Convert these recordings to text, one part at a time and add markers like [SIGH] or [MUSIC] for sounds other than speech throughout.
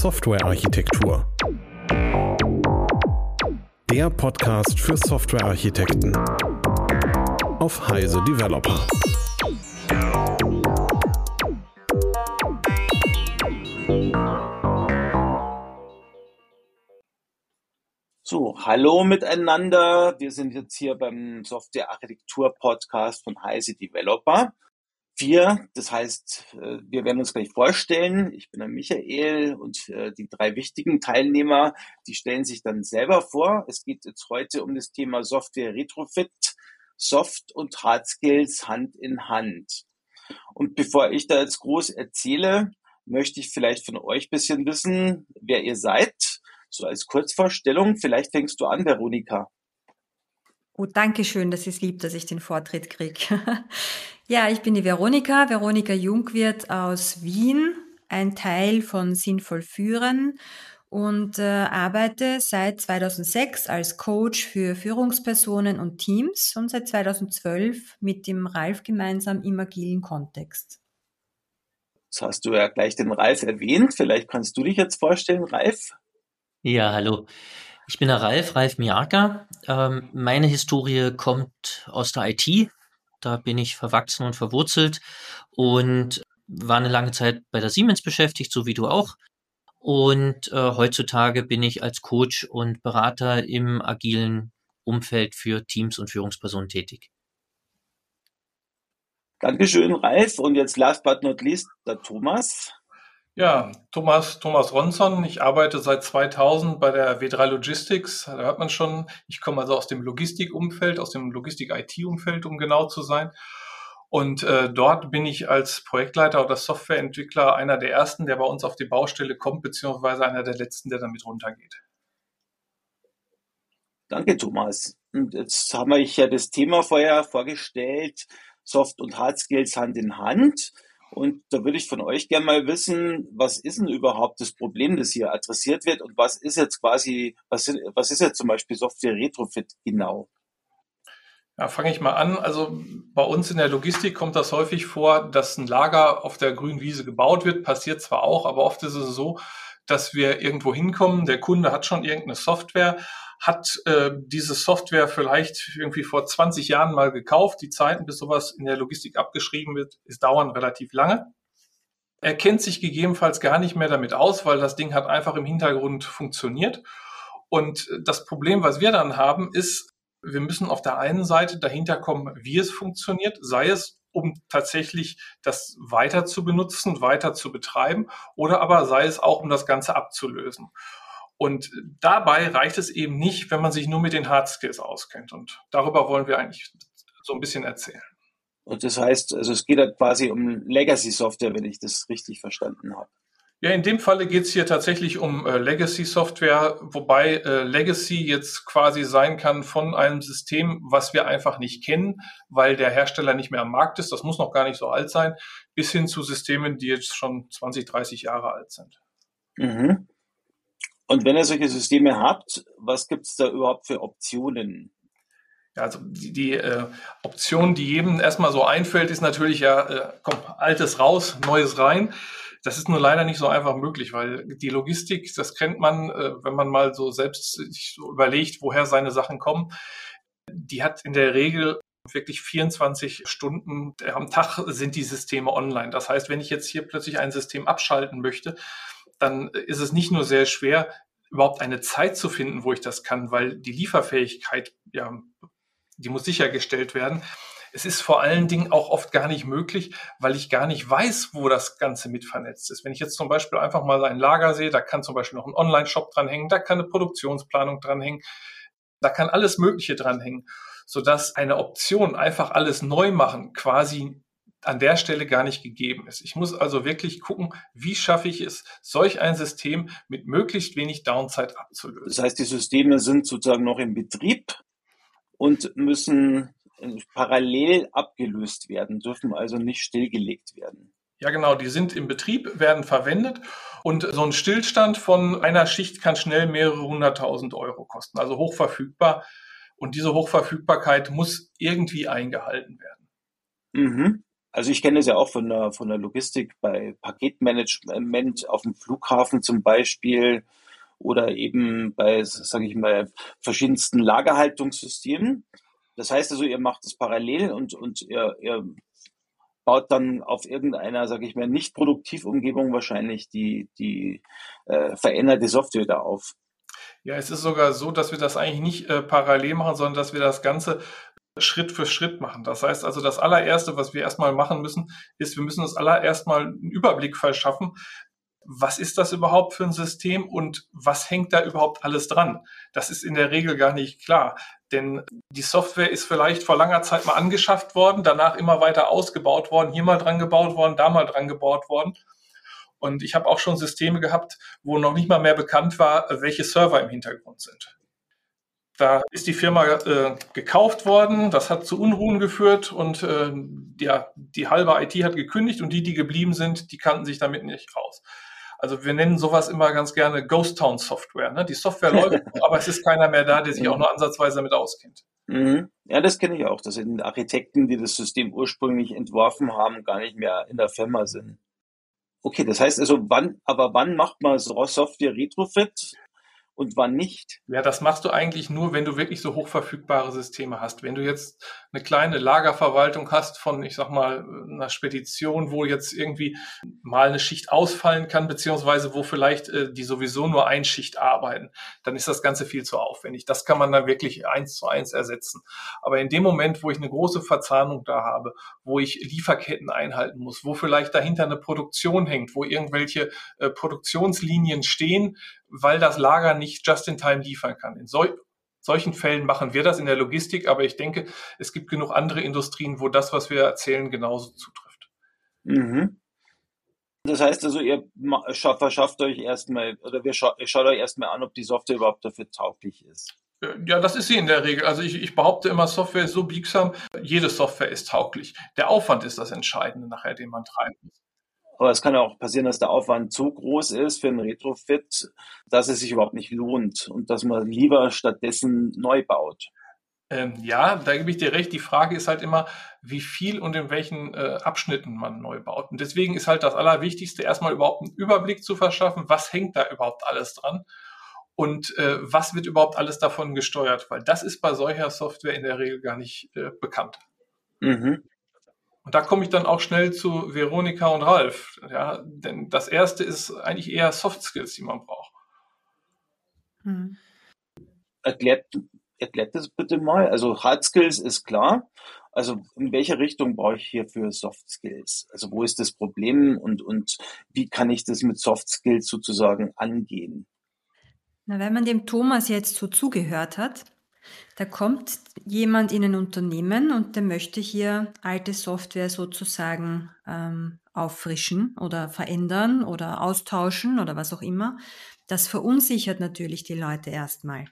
Softwarearchitektur. Der Podcast für Softwarearchitekten auf Heise Developer. So, hallo miteinander. Wir sind jetzt hier beim Softwarearchitektur-Podcast von Heise Developer. Wir, das heißt, äh, wir werden uns gleich vorstellen. Ich bin der Michael und äh, die drei wichtigen Teilnehmer, die stellen sich dann selber vor. Es geht jetzt heute um das Thema Software Retrofit, Soft und Hard Skills Hand in Hand. Und bevor ich da jetzt groß erzähle, möchte ich vielleicht von euch ein bisschen wissen, wer ihr seid so als Kurzvorstellung, vielleicht fängst du an, Veronika. Oh, danke schön, das ist lieb, dass ich den Vortritt kriege. [LAUGHS] ja, ich bin die Veronika, Veronika Jungwirth aus Wien, ein Teil von Sinnvoll Führen und äh, arbeite seit 2006 als Coach für Führungspersonen und Teams und seit 2012 mit dem Ralf gemeinsam im agilen Kontext. Jetzt hast du ja gleich den Ralf erwähnt. Vielleicht kannst du dich jetzt vorstellen, Ralf. Ja, hallo. Ich bin der Ralf, Ralf Miaka. Ähm, meine Historie kommt aus der IT. Da bin ich verwachsen und verwurzelt und war eine lange Zeit bei der Siemens beschäftigt, so wie du auch. Und äh, heutzutage bin ich als Coach und Berater im agilen Umfeld für Teams und Führungspersonen tätig. Dankeschön, Ralf. Und jetzt last but not least der Thomas. Ja, Thomas, Thomas Ronson. Ich arbeite seit 2000 bei der W3 Logistics. Da hört man schon, ich komme also aus dem Logistikumfeld, aus dem Logistik-IT-Umfeld, um genau zu sein. Und äh, dort bin ich als Projektleiter oder Softwareentwickler einer der ersten, der bei uns auf die Baustelle kommt, beziehungsweise einer der letzten, der damit runtergeht. Danke, Thomas. Und jetzt haben wir ja das Thema vorher vorgestellt, Soft- und Hard Skills Hand in Hand. Und da würde ich von euch gerne mal wissen, was ist denn überhaupt das Problem, das hier adressiert wird und was ist jetzt quasi, was, was ist jetzt zum Beispiel Software Retrofit genau? Ja, fange ich mal an. Also bei uns in der Logistik kommt das häufig vor, dass ein Lager auf der grünen Wiese gebaut wird. Passiert zwar auch, aber oft ist es so, dass wir irgendwo hinkommen. Der Kunde hat schon irgendeine Software, hat äh, diese Software vielleicht irgendwie vor 20 Jahren mal gekauft. Die Zeiten, bis sowas in der Logistik abgeschrieben wird, ist dauern relativ lange. Er kennt sich gegebenenfalls gar nicht mehr damit aus, weil das Ding hat einfach im Hintergrund funktioniert. Und das Problem, was wir dann haben, ist, wir müssen auf der einen Seite dahinter kommen, wie es funktioniert, sei es um tatsächlich das weiter zu benutzen, weiter zu betreiben oder aber sei es auch, um das Ganze abzulösen. Und dabei reicht es eben nicht, wenn man sich nur mit den Hard Skills auskennt. Und darüber wollen wir eigentlich so ein bisschen erzählen. Und das heißt, also es geht halt quasi um Legacy Software, wenn ich das richtig verstanden habe. Ja, in dem Falle geht es hier tatsächlich um äh, Legacy-Software, wobei äh, Legacy jetzt quasi sein kann von einem System, was wir einfach nicht kennen, weil der Hersteller nicht mehr am Markt ist. Das muss noch gar nicht so alt sein, bis hin zu Systemen, die jetzt schon 20, 30 Jahre alt sind. Mhm. Und wenn ihr solche Systeme habt, was gibt es da überhaupt für Optionen? Ja, also die, die äh, Option, die jedem erstmal so einfällt, ist natürlich ja, äh, komm, altes raus, neues rein. Das ist nur leider nicht so einfach möglich, weil die Logistik, das kennt man, äh, wenn man mal so selbst sich so überlegt, woher seine Sachen kommen. Die hat in der Regel wirklich 24 Stunden am Tag sind die Systeme online. Das heißt, wenn ich jetzt hier plötzlich ein System abschalten möchte, dann ist es nicht nur sehr schwer, überhaupt eine Zeit zu finden, wo ich das kann, weil die Lieferfähigkeit, ja, die muss sichergestellt werden. Es ist vor allen Dingen auch oft gar nicht möglich, weil ich gar nicht weiß, wo das Ganze mit vernetzt ist. Wenn ich jetzt zum Beispiel einfach mal ein Lager sehe, da kann zum Beispiel noch ein Online-Shop dranhängen, da kann eine Produktionsplanung dranhängen, da kann alles Mögliche dranhängen, sodass eine Option einfach alles neu machen quasi an der Stelle gar nicht gegeben ist. Ich muss also wirklich gucken, wie schaffe ich es, solch ein System mit möglichst wenig Downside abzulösen. Das heißt, die Systeme sind sozusagen noch im Betrieb und müssen parallel abgelöst werden, dürfen also nicht stillgelegt werden. Ja, genau, die sind im Betrieb, werden verwendet und so ein Stillstand von einer Schicht kann schnell mehrere hunderttausend Euro kosten, also hochverfügbar. Und diese Hochverfügbarkeit muss irgendwie eingehalten werden. Mhm. Also ich kenne es ja auch von der, von der Logistik bei Paketmanagement auf dem Flughafen zum Beispiel oder eben bei, sage ich mal, verschiedensten Lagerhaltungssystemen. Das heißt also, ihr macht es parallel und, und ihr, ihr baut dann auf irgendeiner, sage ich mal, nicht Produktivumgebung wahrscheinlich die, die äh, veränderte Software da auf. Ja, es ist sogar so, dass wir das eigentlich nicht äh, parallel machen, sondern dass wir das Ganze Schritt für Schritt machen. Das heißt also, das allererste, was wir erstmal machen müssen, ist, wir müssen uns allererst mal einen Überblick verschaffen, was ist das überhaupt für ein System und was hängt da überhaupt alles dran? Das ist in der Regel gar nicht klar. Denn die Software ist vielleicht vor langer Zeit mal angeschafft worden, danach immer weiter ausgebaut worden, hier mal dran gebaut worden, da mal dran gebaut worden. Und ich habe auch schon Systeme gehabt, wo noch nicht mal mehr bekannt war, welche Server im Hintergrund sind. Da ist die Firma äh, gekauft worden, das hat zu Unruhen geführt und äh, ja, die halbe IT hat gekündigt und die, die geblieben sind, die kannten sich damit nicht aus. Also wir nennen sowas immer ganz gerne Ghost Town Software. Ne? Die Software läuft, [LAUGHS] aber es ist keiner mehr da, der sich auch nur ansatzweise damit auskennt. Mhm. Ja, das kenne ich auch. Das sind Architekten, die das System ursprünglich entworfen haben, gar nicht mehr in der Firma sind. Okay, das heißt also, wann, aber wann macht man so Software Retrofit? Und wann nicht? Ja, das machst du eigentlich nur, wenn du wirklich so hochverfügbare Systeme hast. Wenn du jetzt eine kleine Lagerverwaltung hast von, ich sag mal, einer Spedition, wo jetzt irgendwie mal eine Schicht ausfallen kann, beziehungsweise wo vielleicht äh, die sowieso nur ein Schicht arbeiten, dann ist das Ganze viel zu aufwendig. Das kann man dann wirklich eins zu eins ersetzen. Aber in dem Moment, wo ich eine große Verzahnung da habe, wo ich Lieferketten einhalten muss, wo vielleicht dahinter eine Produktion hängt, wo irgendwelche äh, Produktionslinien stehen, weil das Lager nicht just in time liefern kann. In sol solchen Fällen machen wir das in der Logistik, aber ich denke, es gibt genug andere Industrien, wo das, was wir erzählen, genauso zutrifft. Mhm. Das heißt also, ihr verschafft euch erstmal, oder wir scha schaut euch erstmal an, ob die Software überhaupt dafür tauglich ist. Ja, das ist sie in der Regel. Also ich, ich behaupte immer, Software ist so biegsam, jede Software ist tauglich. Der Aufwand ist das Entscheidende nachher, den man treiben muss. Aber es kann ja auch passieren, dass der Aufwand so groß ist für einen Retrofit, dass es sich überhaupt nicht lohnt und dass man lieber stattdessen neu baut. Ähm, ja, da gebe ich dir recht. Die Frage ist halt immer, wie viel und in welchen äh, Abschnitten man neu baut. Und deswegen ist halt das Allerwichtigste, erstmal überhaupt einen Überblick zu verschaffen, was hängt da überhaupt alles dran und äh, was wird überhaupt alles davon gesteuert, weil das ist bei solcher Software in der Regel gar nicht äh, bekannt. Mhm. Und da komme ich dann auch schnell zu Veronika und Ralf. Ja, denn das erste ist eigentlich eher Soft Skills, die man braucht. Hm. Erklärt, erklärt das bitte mal. Also Hard Skills ist klar. Also in welche Richtung brauche ich hier für Soft Skills? Also wo ist das Problem und, und wie kann ich das mit Soft Skills sozusagen angehen? Na, wenn man dem Thomas jetzt so zugehört hat, da kommt jemand in ein Unternehmen und der möchte hier alte Software sozusagen ähm, auffrischen oder verändern oder austauschen oder was auch immer. Das verunsichert natürlich die Leute erstmal.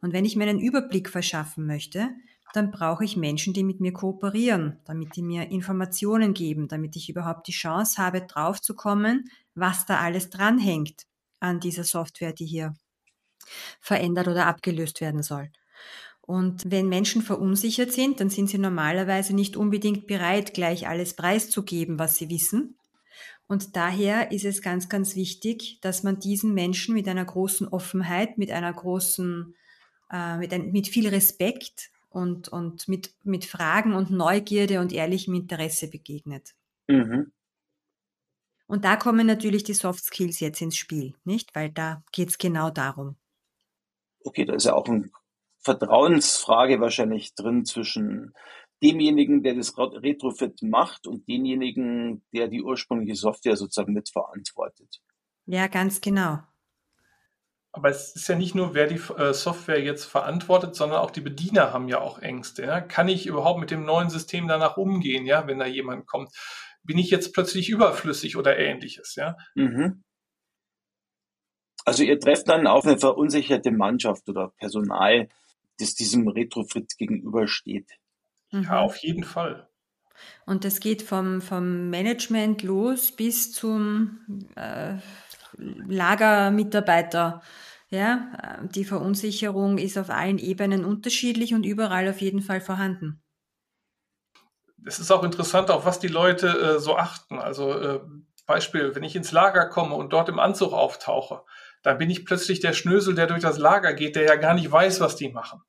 Und wenn ich mir einen Überblick verschaffen möchte, dann brauche ich Menschen, die mit mir kooperieren, damit die mir Informationen geben, damit ich überhaupt die Chance habe, draufzukommen, was da alles dranhängt an dieser Software, die hier verändert oder abgelöst werden soll. Und wenn Menschen verunsichert sind, dann sind sie normalerweise nicht unbedingt bereit, gleich alles preiszugeben, was sie wissen. Und daher ist es ganz, ganz wichtig, dass man diesen Menschen mit einer großen Offenheit, mit einer großen, äh, mit, ein, mit viel Respekt und, und mit, mit Fragen und Neugierde und ehrlichem Interesse begegnet. Mhm. Und da kommen natürlich die Soft Skills jetzt ins Spiel, nicht? Weil da geht es genau darum. Okay, da ist ja auch ein Vertrauensfrage wahrscheinlich drin zwischen demjenigen, der das Retrofit macht und denjenigen, der die ursprüngliche Software sozusagen mitverantwortet. Ja, ganz genau. Aber es ist ja nicht nur, wer die äh, Software jetzt verantwortet, sondern auch die Bediener haben ja auch Ängste. Ja? Kann ich überhaupt mit dem neuen System danach umgehen, ja, wenn da jemand kommt? Bin ich jetzt plötzlich überflüssig oder ähnliches, ja? Mhm. Also ihr trefft dann auf eine verunsicherte Mannschaft oder Personal, das diesem Retrofit gegenübersteht. Mhm. Ja, auf jeden Fall. Und das geht vom, vom Management los bis zum äh, Lagermitarbeiter. Ja, die Verunsicherung ist auf allen Ebenen unterschiedlich und überall auf jeden Fall vorhanden. es ist auch interessant, auf was die Leute äh, so achten. Also äh, Beispiel, wenn ich ins Lager komme und dort im Anzug auftauche, dann bin ich plötzlich der Schnösel, der durch das Lager geht, der ja gar nicht weiß, was die machen.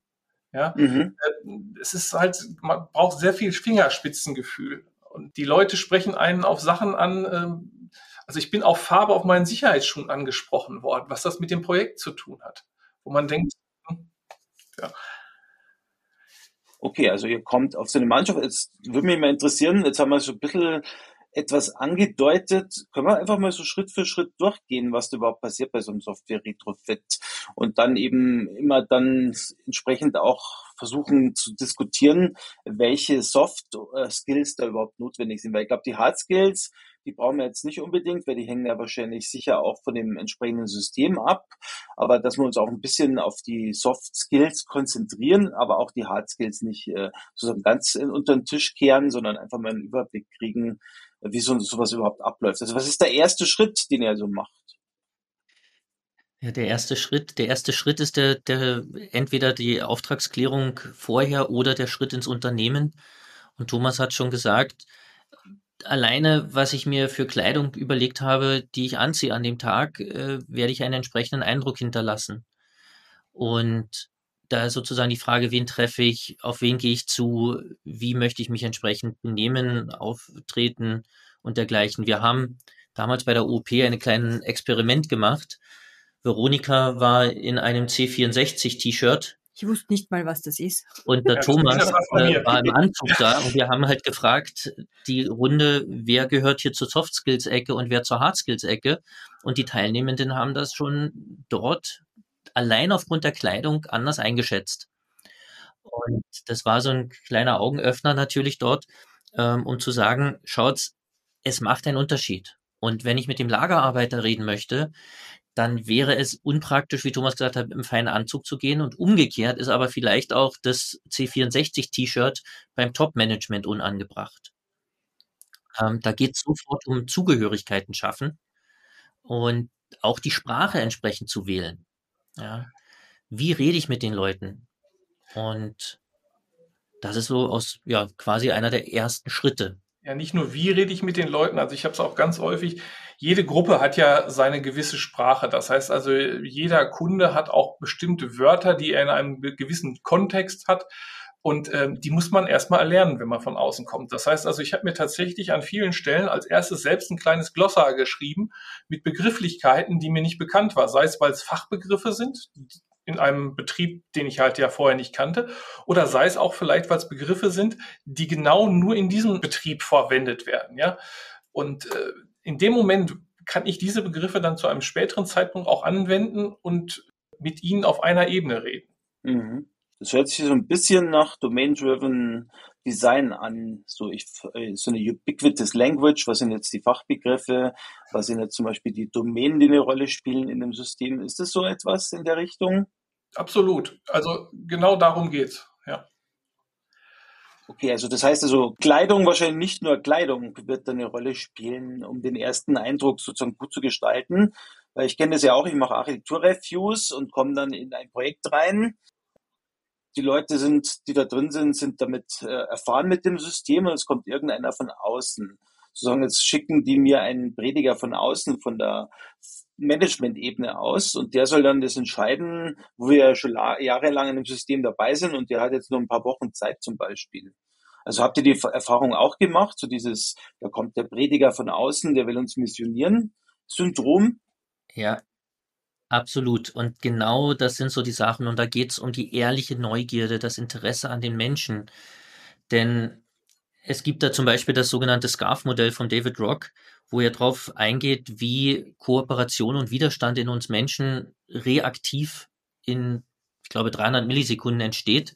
Ja, mhm. Äh, es ist halt, man braucht sehr viel Fingerspitzengefühl. Und die Leute sprechen einen auf Sachen an. Ähm, also ich bin auf Farbe auf meinen Sicherheitsschuhen angesprochen worden, was das mit dem Projekt zu tun hat. Wo man denkt, hm, ja. Okay, also ihr kommt auf so eine Mannschaft. Jetzt würde mich mal interessieren, jetzt haben wir so ein bisschen etwas angedeutet. Können wir einfach mal so Schritt für Schritt durchgehen, was da überhaupt passiert bei so einem Software-Retrofit und dann eben immer dann entsprechend auch versuchen zu diskutieren, welche Soft-Skills da überhaupt notwendig sind. Weil ich glaube, die Hard-Skills, die brauchen wir jetzt nicht unbedingt, weil die hängen ja wahrscheinlich sicher auch von dem entsprechenden System ab. Aber dass wir uns auch ein bisschen auf die Soft Skills konzentrieren, aber auch die Hard Skills nicht äh, sozusagen ganz unter den Tisch kehren, sondern einfach mal einen Überblick kriegen, wie so sowas überhaupt abläuft. Also was ist der erste Schritt, den er so macht? Ja, der erste Schritt, der erste Schritt ist der, der entweder die Auftragsklärung vorher oder der Schritt ins Unternehmen. Und Thomas hat schon gesagt, alleine, was ich mir für Kleidung überlegt habe, die ich anziehe an dem Tag, äh, werde ich einen entsprechenden Eindruck hinterlassen. Und da ist sozusagen die Frage, wen treffe ich, auf wen gehe ich zu, wie möchte ich mich entsprechend benehmen, auftreten und dergleichen. Wir haben damals bei der OP ein kleines Experiment gemacht. Veronika war in einem C64-T-Shirt. Ich wusste nicht mal, was das ist. Und der ja, Thomas äh, war im Anzug da und wir haben halt gefragt, die Runde, wer gehört hier zur Soft Skills Ecke und wer zur Hard Skills Ecke? Und die Teilnehmenden haben das schon dort allein aufgrund der Kleidung anders eingeschätzt. Und das war so ein kleiner Augenöffner natürlich dort, ähm, um zu sagen, schaut, es macht einen Unterschied. Und wenn ich mit dem Lagerarbeiter reden möchte, dann wäre es unpraktisch, wie Thomas gesagt hat, im feinen Anzug zu gehen. Und umgekehrt ist aber vielleicht auch das C64-T-Shirt beim Top-Management unangebracht. Ähm, da geht es sofort um Zugehörigkeiten schaffen und auch die Sprache entsprechend zu wählen. Ja. Wie rede ich mit den Leuten? Und das ist so aus, ja, quasi einer der ersten Schritte. Ja, nicht nur wie rede ich mit den Leuten, also ich habe es auch ganz häufig, jede Gruppe hat ja seine gewisse Sprache. Das heißt also, jeder Kunde hat auch bestimmte Wörter, die er in einem gewissen Kontext hat. Und ähm, die muss man erstmal erlernen, wenn man von außen kommt. Das heißt also, ich habe mir tatsächlich an vielen Stellen als erstes selbst ein kleines Glossar geschrieben mit Begrifflichkeiten, die mir nicht bekannt war. Sei es, weil es Fachbegriffe sind in einem Betrieb, den ich halt ja vorher nicht kannte, oder sei es auch vielleicht, weil es Begriffe sind, die genau nur in diesem Betrieb verwendet werden. Ja, und äh, in dem Moment kann ich diese Begriffe dann zu einem späteren Zeitpunkt auch anwenden und mit ihnen auf einer Ebene reden. Mhm. Das hört sich so ein bisschen nach Domain-Driven Design an. So, ich, äh, so eine ubiquitous Language. Was sind jetzt die Fachbegriffe? Was sind jetzt zum Beispiel die Domänen, die eine Rolle spielen in dem System? Ist das so etwas in der Richtung? Absolut. Also genau darum geht's. Ja. Okay, also das heißt also Kleidung, wahrscheinlich nicht nur Kleidung wird eine Rolle spielen, um den ersten Eindruck sozusagen gut zu gestalten. Weil ich kenne das ja auch, ich mache Architekturreviews und komme dann in ein Projekt rein die Leute sind, die da drin sind, sind damit äh, erfahren mit dem System und es kommt irgendeiner von außen. Sozusagen jetzt schicken die mir einen Prediger von außen, von der Management-Ebene aus und der soll dann das entscheiden, wo wir schon jahrelang in dem System dabei sind und der hat jetzt nur ein paar Wochen Zeit zum Beispiel. Also habt ihr die Erfahrung auch gemacht, so dieses, da kommt der Prediger von außen, der will uns missionieren, Syndrom? Ja, Absolut. Und genau das sind so die Sachen. Und da geht es um die ehrliche Neugierde, das Interesse an den Menschen. Denn es gibt da zum Beispiel das sogenannte SCARF-Modell von David Rock, wo er darauf eingeht, wie Kooperation und Widerstand in uns Menschen reaktiv in, ich glaube, 300 Millisekunden entsteht.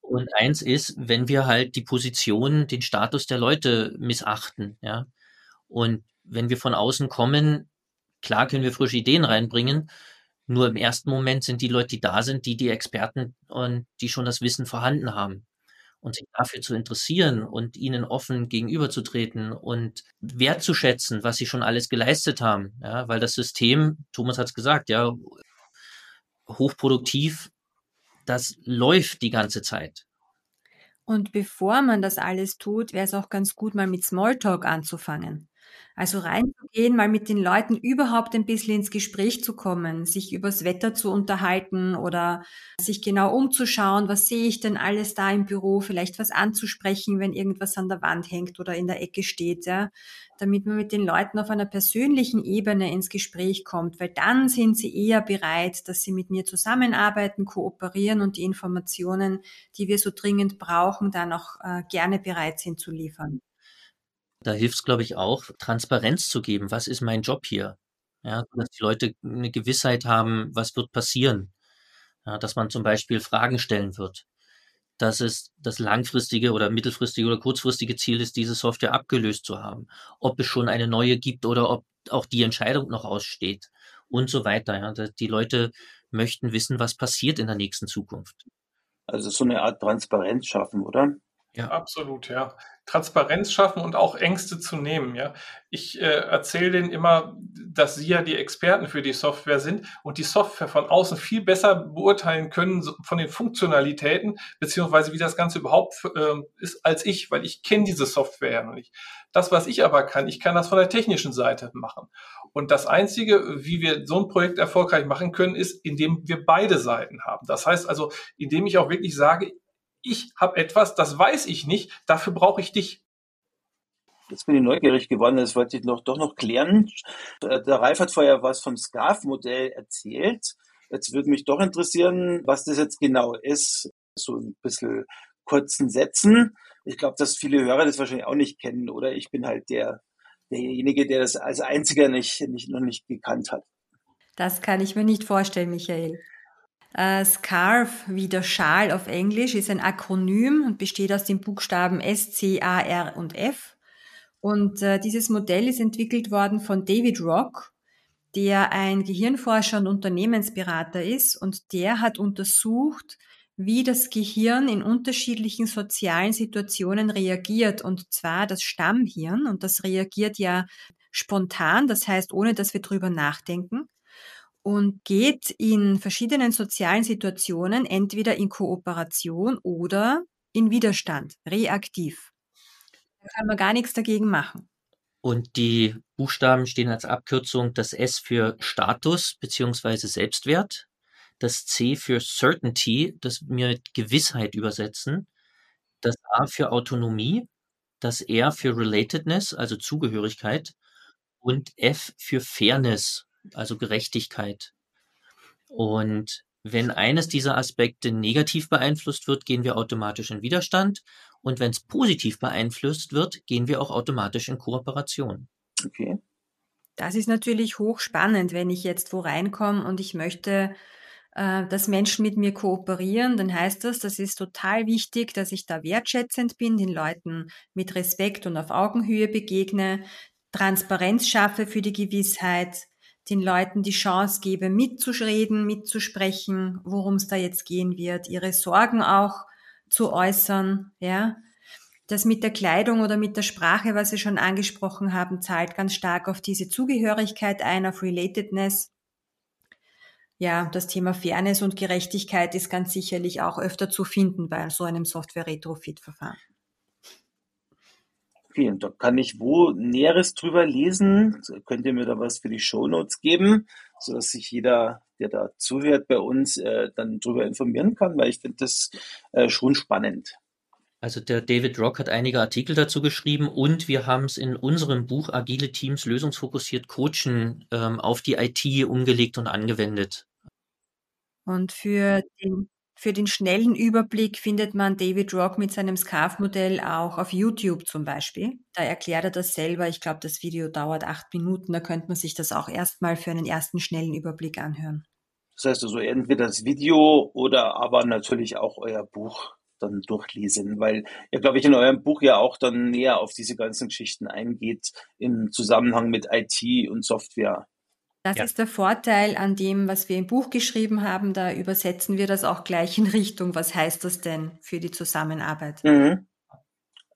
Und eins ist, wenn wir halt die Position, den Status der Leute missachten, ja. Und wenn wir von außen kommen, Klar können wir frische Ideen reinbringen, nur im ersten Moment sind die Leute, die da sind, die die Experten und die schon das Wissen vorhanden haben. Und sich dafür zu interessieren und ihnen offen gegenüberzutreten und wertzuschätzen, was sie schon alles geleistet haben. Ja, weil das System, Thomas hat es gesagt, ja, hochproduktiv, das läuft die ganze Zeit. Und bevor man das alles tut, wäre es auch ganz gut, mal mit Smalltalk anzufangen. Also reinzugehen, mal mit den Leuten überhaupt ein bisschen ins Gespräch zu kommen, sich übers Wetter zu unterhalten oder sich genau umzuschauen, was sehe ich denn alles da im Büro, vielleicht was anzusprechen, wenn irgendwas an der Wand hängt oder in der Ecke steht, ja, damit man mit den Leuten auf einer persönlichen Ebene ins Gespräch kommt, weil dann sind sie eher bereit, dass sie mit mir zusammenarbeiten, kooperieren und die Informationen, die wir so dringend brauchen, dann auch äh, gerne bereit sind zu liefern. Da hilft es, glaube ich, auch, Transparenz zu geben. Was ist mein Job hier? Ja, dass die Leute eine Gewissheit haben, was wird passieren. Ja, dass man zum Beispiel Fragen stellen wird. Dass es das langfristige oder mittelfristige oder kurzfristige Ziel ist, diese Software abgelöst zu haben. Ob es schon eine neue gibt oder ob auch die Entscheidung noch aussteht und so weiter. Ja, die Leute möchten wissen, was passiert in der nächsten Zukunft. Also so eine Art Transparenz schaffen, oder? Ja, absolut, ja. Transparenz schaffen und auch Ängste zu nehmen, ja. Ich äh, erzähle denen immer, dass sie ja die Experten für die Software sind und die Software von außen viel besser beurteilen können von den Funktionalitäten, beziehungsweise wie das Ganze überhaupt äh, ist, als ich, weil ich kenne diese Software ja noch nicht. Das, was ich aber kann, ich kann das von der technischen Seite machen. Und das Einzige, wie wir so ein Projekt erfolgreich machen können, ist, indem wir beide Seiten haben. Das heißt also, indem ich auch wirklich sage, ich habe etwas, das weiß ich nicht, dafür brauche ich dich. Jetzt bin ich neugierig geworden, das wollte ich noch, doch noch klären. Der Ralf hat vorher was vom SCARF-Modell erzählt. Jetzt würde mich doch interessieren, was das jetzt genau ist. So ein bisschen kurzen Sätzen. Ich glaube, dass viele Hörer das wahrscheinlich auch nicht kennen, oder? Ich bin halt der, derjenige, der das als einziger nicht, nicht, noch nicht gekannt hat. Das kann ich mir nicht vorstellen, Michael. Uh, SCARF, wie der Schal auf Englisch, ist ein Akronym und besteht aus den Buchstaben S, C, A, R und F. Und uh, dieses Modell ist entwickelt worden von David Rock, der ein Gehirnforscher und Unternehmensberater ist. Und der hat untersucht, wie das Gehirn in unterschiedlichen sozialen Situationen reagiert. Und zwar das Stammhirn. Und das reagiert ja spontan, das heißt ohne dass wir drüber nachdenken und geht in verschiedenen sozialen Situationen entweder in Kooperation oder in Widerstand, reaktiv. Da kann man gar nichts dagegen machen. Und die Buchstaben stehen als Abkürzung das S für Status bzw. Selbstwert, das C für Certainty, das wir mit Gewissheit übersetzen, das A für Autonomie, das R für Relatedness, also Zugehörigkeit und F für Fairness, also Gerechtigkeit. Und wenn eines dieser Aspekte negativ beeinflusst wird, gehen wir automatisch in Widerstand. Und wenn es positiv beeinflusst wird, gehen wir auch automatisch in Kooperation. Okay. Das ist natürlich hochspannend, wenn ich jetzt wo reinkomme und ich möchte, äh, dass Menschen mit mir kooperieren, dann heißt das, das ist total wichtig, dass ich da wertschätzend bin, den Leuten mit Respekt und auf Augenhöhe begegne, Transparenz schaffe für die Gewissheit, den Leuten die Chance gebe, mitzureden, mitzusprechen, worum es da jetzt gehen wird, ihre Sorgen auch zu äußern, ja. Das mit der Kleidung oder mit der Sprache, was Sie schon angesprochen haben, zahlt ganz stark auf diese Zugehörigkeit ein, auf Relatedness. Ja, das Thema Fairness und Gerechtigkeit ist ganz sicherlich auch öfter zu finden bei so einem Software-Retrofit-Verfahren. Okay, und da kann ich wo Näheres drüber lesen? Könnt ihr mir da was für die Shownotes geben, sodass sich jeder, der da zuhört bei uns, äh, dann drüber informieren kann, weil ich finde das äh, schon spannend. Also der David Rock hat einige Artikel dazu geschrieben und wir haben es in unserem Buch Agile Teams lösungsfokussiert Coachen ähm, auf die IT umgelegt und angewendet. Und für den für den schnellen Überblick findet man David Rock mit seinem Scarf-Modell auch auf YouTube zum Beispiel. Da erklärt er das selber. Ich glaube, das Video dauert acht Minuten. Da könnte man sich das auch erstmal für einen ersten schnellen Überblick anhören. Das heißt also entweder das Video oder aber natürlich auch euer Buch dann durchlesen, weil ihr, glaube ich, in eurem Buch ja auch dann näher auf diese ganzen Geschichten eingeht im Zusammenhang mit IT und Software. Das ja. ist der Vorteil an dem, was wir im Buch geschrieben haben. Da übersetzen wir das auch gleich in Richtung, was heißt das denn für die Zusammenarbeit? Mhm.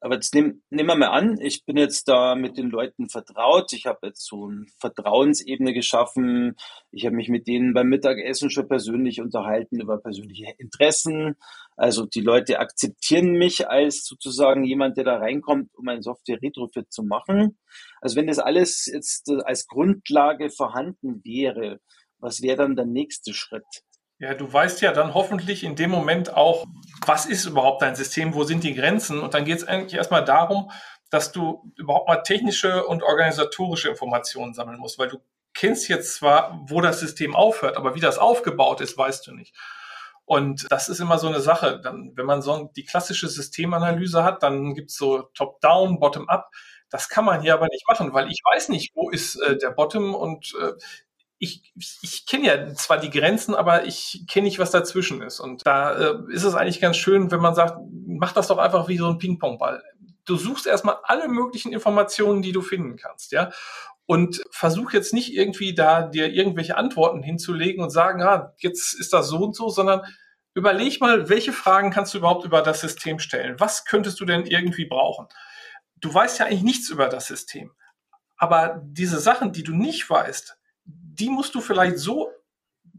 Aber jetzt nehmen nehmen wir mal an, ich bin jetzt da mit den Leuten vertraut. Ich habe jetzt so eine Vertrauensebene geschaffen. Ich habe mich mit denen beim Mittagessen schon persönlich unterhalten über persönliche Interessen. Also die Leute akzeptieren mich als sozusagen jemand, der da reinkommt, um ein Software-Retrofit zu machen. Also wenn das alles jetzt als Grundlage vorhanden wäre, was wäre dann der nächste Schritt? Ja, du weißt ja dann hoffentlich in dem Moment auch, was ist überhaupt dein System, wo sind die Grenzen? Und dann geht es eigentlich erstmal darum, dass du überhaupt mal technische und organisatorische Informationen sammeln musst, weil du kennst jetzt zwar, wo das System aufhört, aber wie das aufgebaut ist, weißt du nicht. Und das ist immer so eine Sache. Dann, wenn man so die klassische Systemanalyse hat, dann gibt's so Top-Down, Bottom-Up. Das kann man hier aber nicht machen, weil ich weiß nicht, wo ist äh, der Bottom und äh, ich, ich kenne ja zwar die Grenzen, aber ich kenne nicht, was dazwischen ist. Und da äh, ist es eigentlich ganz schön, wenn man sagt, mach das doch einfach wie so ein Ping-Pong-Ball. Du suchst erstmal alle möglichen Informationen, die du finden kannst, ja. Und versuch jetzt nicht irgendwie da dir irgendwelche Antworten hinzulegen und sagen, ah, jetzt ist das so und so, sondern überleg mal, welche Fragen kannst du überhaupt über das System stellen? Was könntest du denn irgendwie brauchen? Du weißt ja eigentlich nichts über das System. Aber diese Sachen, die du nicht weißt, die musst du vielleicht so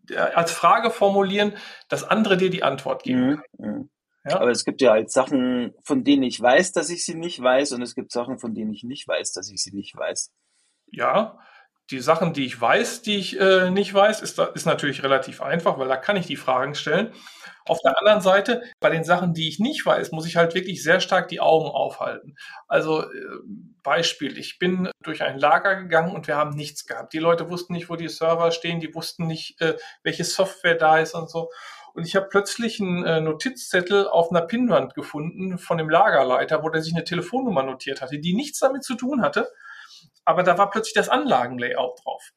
äh, als Frage formulieren, dass andere dir die Antwort geben. Mhm. mhm. Ja? Aber es gibt ja halt Sachen, von denen ich weiß, dass ich sie nicht weiß, und es gibt Sachen, von denen ich nicht weiß, dass ich sie nicht weiß. Ja, die Sachen, die ich weiß, die ich äh, nicht weiß, ist, ist natürlich relativ einfach, weil da kann ich die Fragen stellen. Auf der anderen Seite, bei den Sachen, die ich nicht weiß, muss ich halt wirklich sehr stark die Augen aufhalten. Also äh, Beispiel, ich bin durch ein Lager gegangen und wir haben nichts gehabt. Die Leute wussten nicht, wo die Server stehen, die wussten nicht, äh, welche Software da ist und so. Und ich habe plötzlich einen äh, Notizzettel auf einer Pinnwand gefunden von dem Lagerleiter, wo der sich eine Telefonnummer notiert hatte, die nichts damit zu tun hatte. Aber da war plötzlich das Anlagenlayout drauf.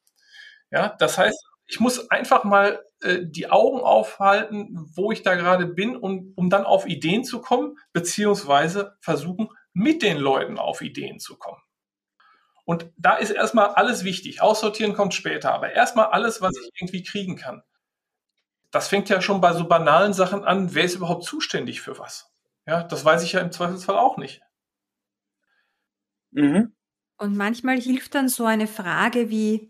Ja, das heißt, ich muss einfach mal äh, die Augen aufhalten, wo ich da gerade bin, und, um dann auf Ideen zu kommen, beziehungsweise versuchen, mit den Leuten auf Ideen zu kommen. Und da ist erstmal alles wichtig. Aussortieren kommt später, aber erstmal alles, was ich irgendwie kriegen kann. Das fängt ja schon bei so banalen Sachen an. Wer ist überhaupt zuständig für was? Ja, das weiß ich ja im Zweifelsfall auch nicht. Mhm. Und manchmal hilft dann so eine Frage wie,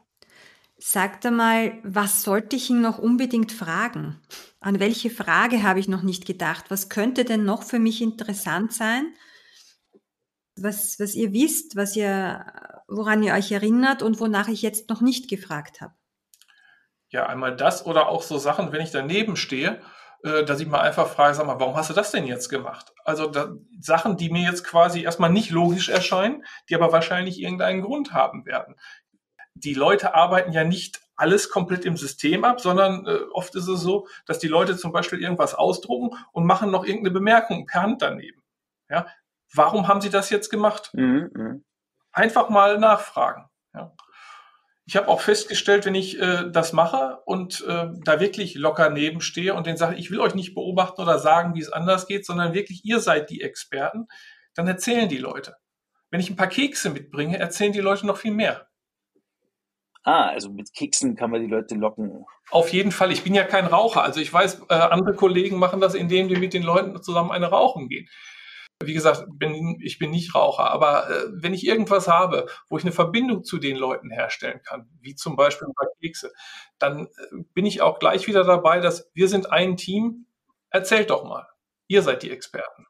Sag da mal, was sollte ich ihn noch unbedingt fragen? An welche Frage habe ich noch nicht gedacht? Was könnte denn noch für mich interessant sein? Was, was ihr wisst, was ihr, woran ihr euch erinnert und wonach ich jetzt noch nicht gefragt habe. Ja, einmal das oder auch so Sachen, wenn ich daneben stehe, äh, dass ich mal einfach frage, sag mal, warum hast du das denn jetzt gemacht? Also da, Sachen, die mir jetzt quasi erstmal nicht logisch erscheinen, die aber wahrscheinlich irgendeinen Grund haben werden die Leute arbeiten ja nicht alles komplett im System ab, sondern äh, oft ist es so, dass die Leute zum Beispiel irgendwas ausdrucken und machen noch irgendeine Bemerkung per Hand daneben. Ja, warum haben sie das jetzt gemacht? Mhm, mh. Einfach mal nachfragen. Ja. Ich habe auch festgestellt, wenn ich äh, das mache und äh, da wirklich locker nebenstehe und den sage, ich will euch nicht beobachten oder sagen, wie es anders geht, sondern wirklich ihr seid die Experten, dann erzählen die Leute. Wenn ich ein paar Kekse mitbringe, erzählen die Leute noch viel mehr. Ah, also mit Keksen kann man die Leute locken. Auf jeden Fall. Ich bin ja kein Raucher. Also ich weiß, äh, andere Kollegen machen das, indem die mit den Leuten zusammen eine rauchen gehen. Wie gesagt, bin, ich bin nicht Raucher, aber äh, wenn ich irgendwas habe, wo ich eine Verbindung zu den Leuten herstellen kann, wie zum Beispiel paar Kekse, dann äh, bin ich auch gleich wieder dabei, dass wir sind ein Team. Erzählt doch mal. Ihr seid die Experten.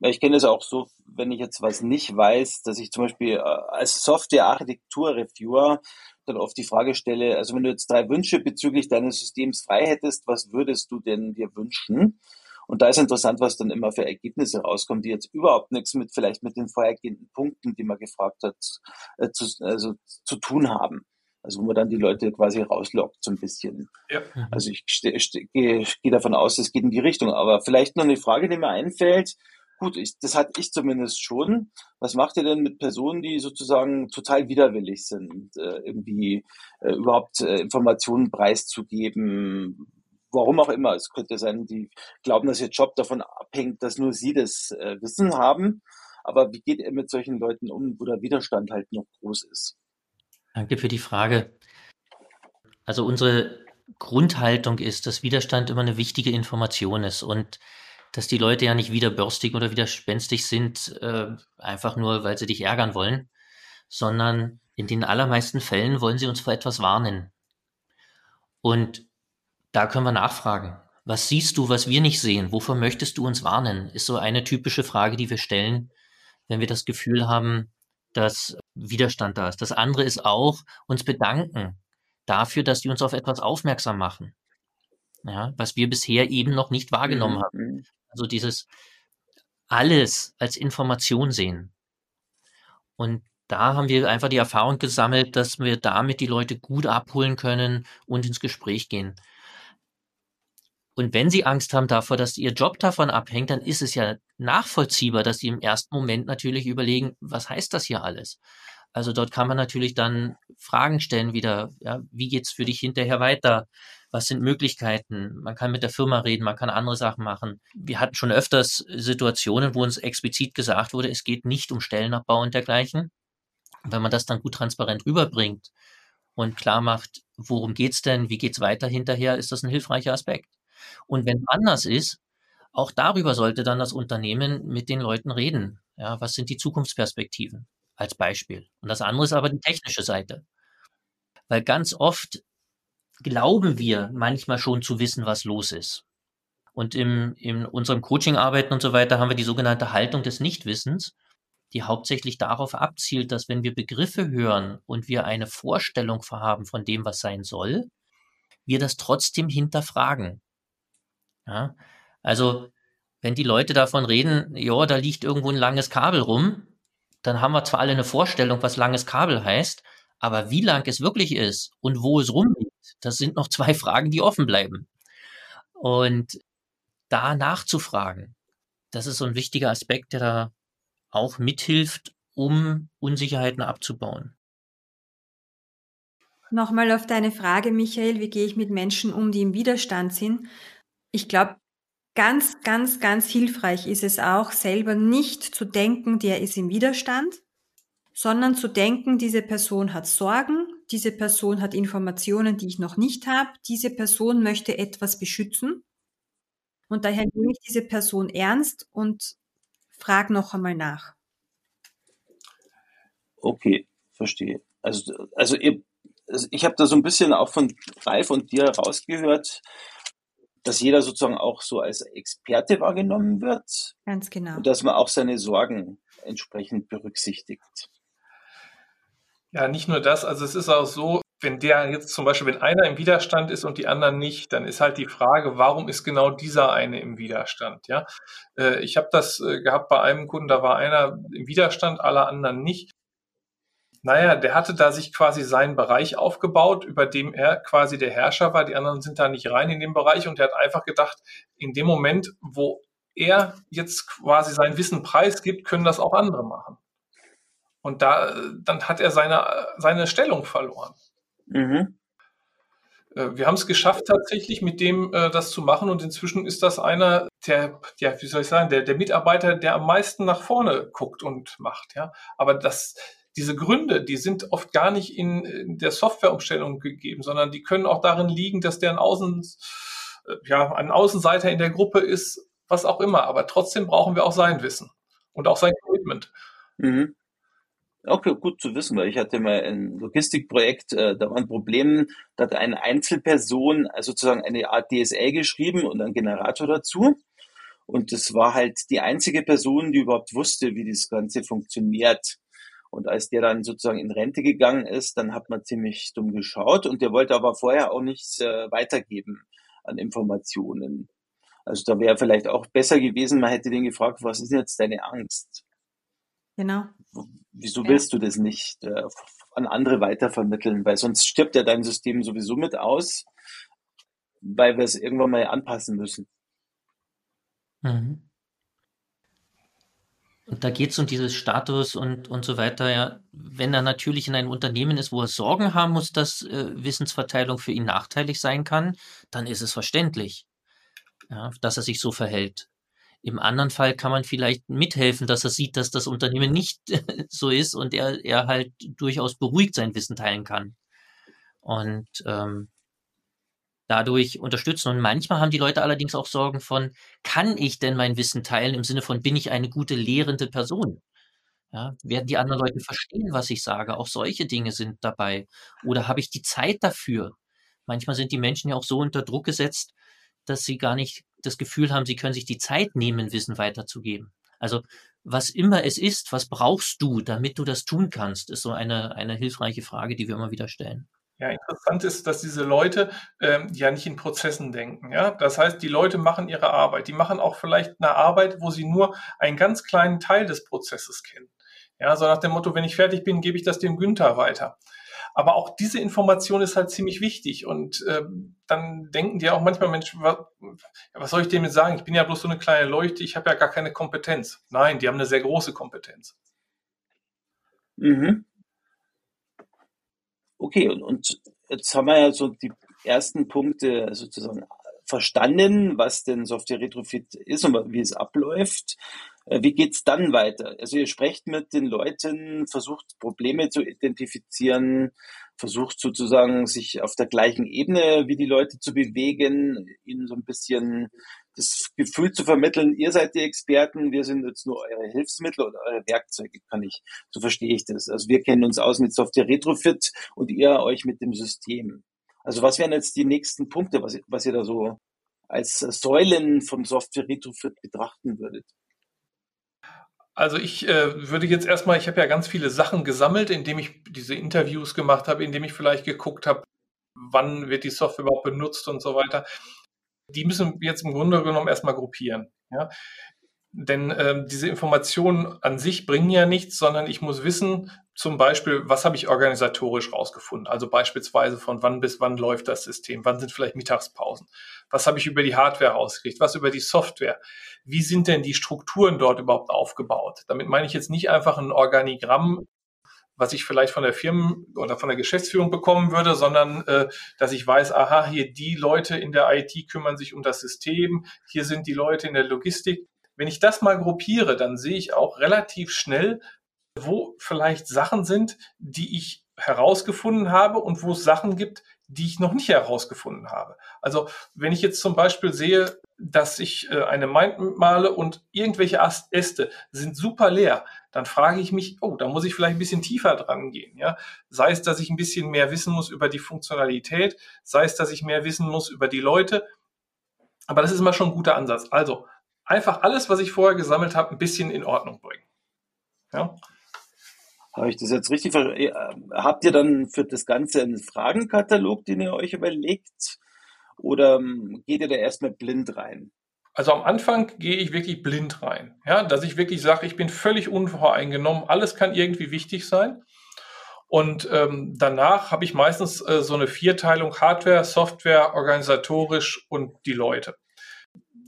Ich kenne es auch so, wenn ich jetzt was nicht weiß, dass ich zum Beispiel äh, als Software-Architektur-Reviewer dann oft die Frage stelle, also wenn du jetzt drei Wünsche bezüglich deines Systems frei hättest, was würdest du denn dir wünschen? Und da ist interessant, was dann immer für Ergebnisse rauskommen, die jetzt überhaupt nichts mit vielleicht mit den vorhergehenden Punkten, die man gefragt hat, äh, zu, also zu tun haben. Also wo man dann die Leute quasi rauslockt so ein bisschen. Ja. Also ich gehe geh davon aus, es geht in die Richtung. Aber vielleicht noch eine Frage, die mir einfällt. Gut, ich, das hatte ich zumindest schon. Was macht ihr denn mit Personen, die sozusagen total widerwillig sind, äh, irgendwie äh, überhaupt äh, Informationen preiszugeben? Warum auch immer. Es könnte sein, die glauben, dass ihr Job davon abhängt, dass nur sie das äh, Wissen haben. Aber wie geht ihr mit solchen Leuten um, wo der Widerstand halt noch groß ist? Danke für die Frage. Also unsere Grundhaltung ist, dass Widerstand immer eine wichtige Information ist und dass die Leute ja nicht widerbörstig oder widerspenstig sind, äh, einfach nur, weil sie dich ärgern wollen, sondern in den allermeisten Fällen wollen sie uns vor etwas warnen. Und da können wir nachfragen. Was siehst du, was wir nicht sehen? Wovor möchtest du uns warnen? Ist so eine typische Frage, die wir stellen, wenn wir das Gefühl haben, dass Widerstand da ist. Das andere ist auch uns bedanken dafür, dass die uns auf etwas aufmerksam machen. Ja, was wir bisher eben noch nicht wahrgenommen mhm. haben. Also dieses alles als Information sehen. Und da haben wir einfach die Erfahrung gesammelt, dass wir damit die Leute gut abholen können und ins Gespräch gehen. Und wenn sie Angst haben davor, dass ihr Job davon abhängt, dann ist es ja nachvollziehbar, dass sie im ersten Moment natürlich überlegen, was heißt das hier alles? Also dort kann man natürlich dann Fragen stellen wieder, ja, wie geht's für dich hinterher weiter? Was sind Möglichkeiten? Man kann mit der Firma reden, man kann andere Sachen machen. Wir hatten schon öfters Situationen, wo uns explizit gesagt wurde, es geht nicht um Stellenabbau und dergleichen. Wenn man das dann gut transparent rüberbringt und klar macht, worum geht's denn, wie geht's weiter hinterher, ist das ein hilfreicher Aspekt. Und wenn anders ist, auch darüber sollte dann das Unternehmen mit den Leuten reden. Ja, was sind die Zukunftsperspektiven als Beispiel? Und das andere ist aber die technische Seite. Weil ganz oft glauben wir manchmal schon zu wissen, was los ist. Und im, in unserem Coaching-Arbeiten und so weiter haben wir die sogenannte Haltung des Nichtwissens, die hauptsächlich darauf abzielt, dass wenn wir Begriffe hören und wir eine Vorstellung haben von dem, was sein soll, wir das trotzdem hinterfragen. Ja? Also, wenn die Leute davon reden, ja, da liegt irgendwo ein langes Kabel rum, dann haben wir zwar alle eine Vorstellung, was langes Kabel heißt, aber wie lang es wirklich ist und wo es rumliegt, das sind noch zwei [LAUGHS] Fragen, die offen bleiben. Und da nachzufragen, das ist so ein wichtiger Aspekt, der da auch mithilft, um Unsicherheiten abzubauen. Nochmal auf deine Frage, Michael, wie gehe ich mit Menschen um, die im Widerstand sind? Ich glaube, ganz, ganz, ganz hilfreich ist es auch, selber nicht zu denken, der ist im Widerstand, sondern zu denken, diese Person hat Sorgen, diese Person hat Informationen, die ich noch nicht habe, diese Person möchte etwas beschützen. Und daher nehme ich diese Person ernst und frage noch einmal nach. Okay, verstehe. Also, also ihr, also ich habe da so ein bisschen auch von Ralf und dir rausgehört, dass jeder sozusagen auch so als Experte wahrgenommen wird. Ganz genau. Und dass man auch seine Sorgen entsprechend berücksichtigt. Ja, nicht nur das, also es ist auch so, wenn der jetzt zum Beispiel, wenn einer im Widerstand ist und die anderen nicht, dann ist halt die Frage, warum ist genau dieser eine im Widerstand? Ja, äh, ich habe das äh, gehabt bei einem Kunden, da war einer im Widerstand, alle anderen nicht. Naja, der hatte da sich quasi seinen Bereich aufgebaut, über dem er quasi der Herrscher war. Die anderen sind da nicht rein in den Bereich und er hat einfach gedacht, in dem Moment, wo er jetzt quasi sein Wissen preisgibt, können das auch andere machen. Und da, dann hat er seine, seine Stellung verloren. Mhm. Äh, wir haben es geschafft, tatsächlich mit dem äh, das zu machen und inzwischen ist das einer der, ja, wie soll ich sagen, der, der Mitarbeiter, der am meisten nach vorne guckt und macht, ja. Aber das, diese Gründe, die sind oft gar nicht in, der Softwareumstellung gegeben, sondern die können auch darin liegen, dass der ein Außen, äh, ja, ein Außenseiter in der Gruppe ist, was auch immer. Aber trotzdem brauchen wir auch sein Wissen und auch sein Commitment. Mhm. Okay, gut zu wissen, weil ich hatte mal ein Logistikprojekt, äh, da war ein Problem, da hat eine Einzelperson also sozusagen eine Art DSL geschrieben und einen Generator dazu. Und das war halt die einzige Person, die überhaupt wusste, wie das Ganze funktioniert. Und als der dann sozusagen in Rente gegangen ist, dann hat man ziemlich dumm geschaut und der wollte aber vorher auch nichts äh, weitergeben an Informationen. Also da wäre vielleicht auch besser gewesen, man hätte den gefragt, was ist jetzt deine Angst? Genau. Wieso ja. willst du das nicht äh, an andere weitervermitteln? Weil sonst stirbt ja dein System sowieso mit aus, weil wir es irgendwann mal anpassen müssen. Mhm. Und da geht es um dieses Status und, und so weiter. Ja. Wenn er natürlich in einem Unternehmen ist, wo er Sorgen haben muss, dass äh, Wissensverteilung für ihn nachteilig sein kann, dann ist es verständlich, ja, dass er sich so verhält. Im anderen Fall kann man vielleicht mithelfen, dass er sieht, dass das Unternehmen nicht [LAUGHS] so ist und er, er halt durchaus beruhigt sein Wissen teilen kann. Und ähm, dadurch unterstützen. Und manchmal haben die Leute allerdings auch Sorgen von, kann ich denn mein Wissen teilen im Sinne von, bin ich eine gute lehrende Person? Ja, werden die anderen Leute verstehen, was ich sage? Auch solche Dinge sind dabei. Oder habe ich die Zeit dafür? Manchmal sind die Menschen ja auch so unter Druck gesetzt, dass sie gar nicht das Gefühl haben, sie können sich die Zeit nehmen, Wissen weiterzugeben. Also was immer es ist, was brauchst du, damit du das tun kannst, ist so eine, eine hilfreiche Frage, die wir immer wieder stellen. Ja, interessant ist, dass diese Leute ähm, ja nicht in Prozessen denken. Ja, das heißt, die Leute machen ihre Arbeit. Die machen auch vielleicht eine Arbeit, wo sie nur einen ganz kleinen Teil des Prozesses kennen. Ja, so nach dem Motto, wenn ich fertig bin, gebe ich das dem Günther weiter. Aber auch diese Information ist halt ziemlich wichtig. Und ähm, dann denken die auch manchmal, Mensch, was, was soll ich dem jetzt sagen? Ich bin ja bloß so eine kleine Leuchte, ich habe ja gar keine Kompetenz. Nein, die haben eine sehr große Kompetenz. Mhm. Okay, und, und jetzt haben wir ja so die ersten Punkte sozusagen verstanden, was denn Software Retrofit ist und wie es abläuft. Äh, wie geht's dann weiter? Also ihr sprecht mit den Leuten, versucht Probleme zu identifizieren, versucht sozusagen sich auf der gleichen Ebene wie die Leute zu bewegen, ihnen so ein bisschen das Gefühl zu vermitteln, ihr seid die Experten, wir sind jetzt nur eure Hilfsmittel oder eure Werkzeuge, kann ich, so verstehe ich das. Also wir kennen uns aus mit Software Retrofit und ihr euch mit dem System. Also was wären jetzt die nächsten Punkte, was, was ihr da so als Säulen von Software Retrofit betrachten würdet? Also ich äh, würde jetzt erstmal, ich habe ja ganz viele Sachen gesammelt, indem ich diese Interviews gemacht habe, indem ich vielleicht geguckt habe, wann wird die Software überhaupt benutzt und so weiter. Die müssen wir jetzt im Grunde genommen erstmal gruppieren. Ja? Denn äh, diese Informationen an sich bringen ja nichts, sondern ich muss wissen, zum Beispiel, was habe ich organisatorisch rausgefunden? Also beispielsweise von wann bis wann läuft das System? Wann sind vielleicht Mittagspausen? Was habe ich über die Hardware rausgekriegt? Was über die Software? Wie sind denn die Strukturen dort überhaupt aufgebaut? Damit meine ich jetzt nicht einfach ein Organigramm, was ich vielleicht von der Firmen- oder von der Geschäftsführung bekommen würde, sondern äh, dass ich weiß, aha, hier die Leute in der IT kümmern sich um das System, hier sind die Leute in der Logistik wenn ich das mal gruppiere, dann sehe ich auch relativ schnell, wo vielleicht Sachen sind, die ich herausgefunden habe und wo es Sachen gibt, die ich noch nicht herausgefunden habe. Also wenn ich jetzt zum Beispiel sehe, dass ich äh, eine Mind male und irgendwelche Äste sind super leer, dann frage ich mich, oh, da muss ich vielleicht ein bisschen tiefer dran gehen. Ja? Sei es, dass ich ein bisschen mehr wissen muss über die Funktionalität, sei es, dass ich mehr wissen muss über die Leute. Aber das ist immer schon ein guter Ansatz. Also einfach alles, was ich vorher gesammelt habe, ein bisschen in Ordnung bringen. Ja? Habe ich das jetzt richtig verstanden? Äh, habt ihr dann für das Ganze einen Fragenkatalog, den ihr euch überlegt? Oder ähm, geht ihr da erstmal blind rein? Also am Anfang gehe ich wirklich blind rein. Ja, dass ich wirklich sage, ich bin völlig unvoreingenommen, alles kann irgendwie wichtig sein. Und ähm, danach habe ich meistens äh, so eine Vierteilung Hardware, Software, organisatorisch und die Leute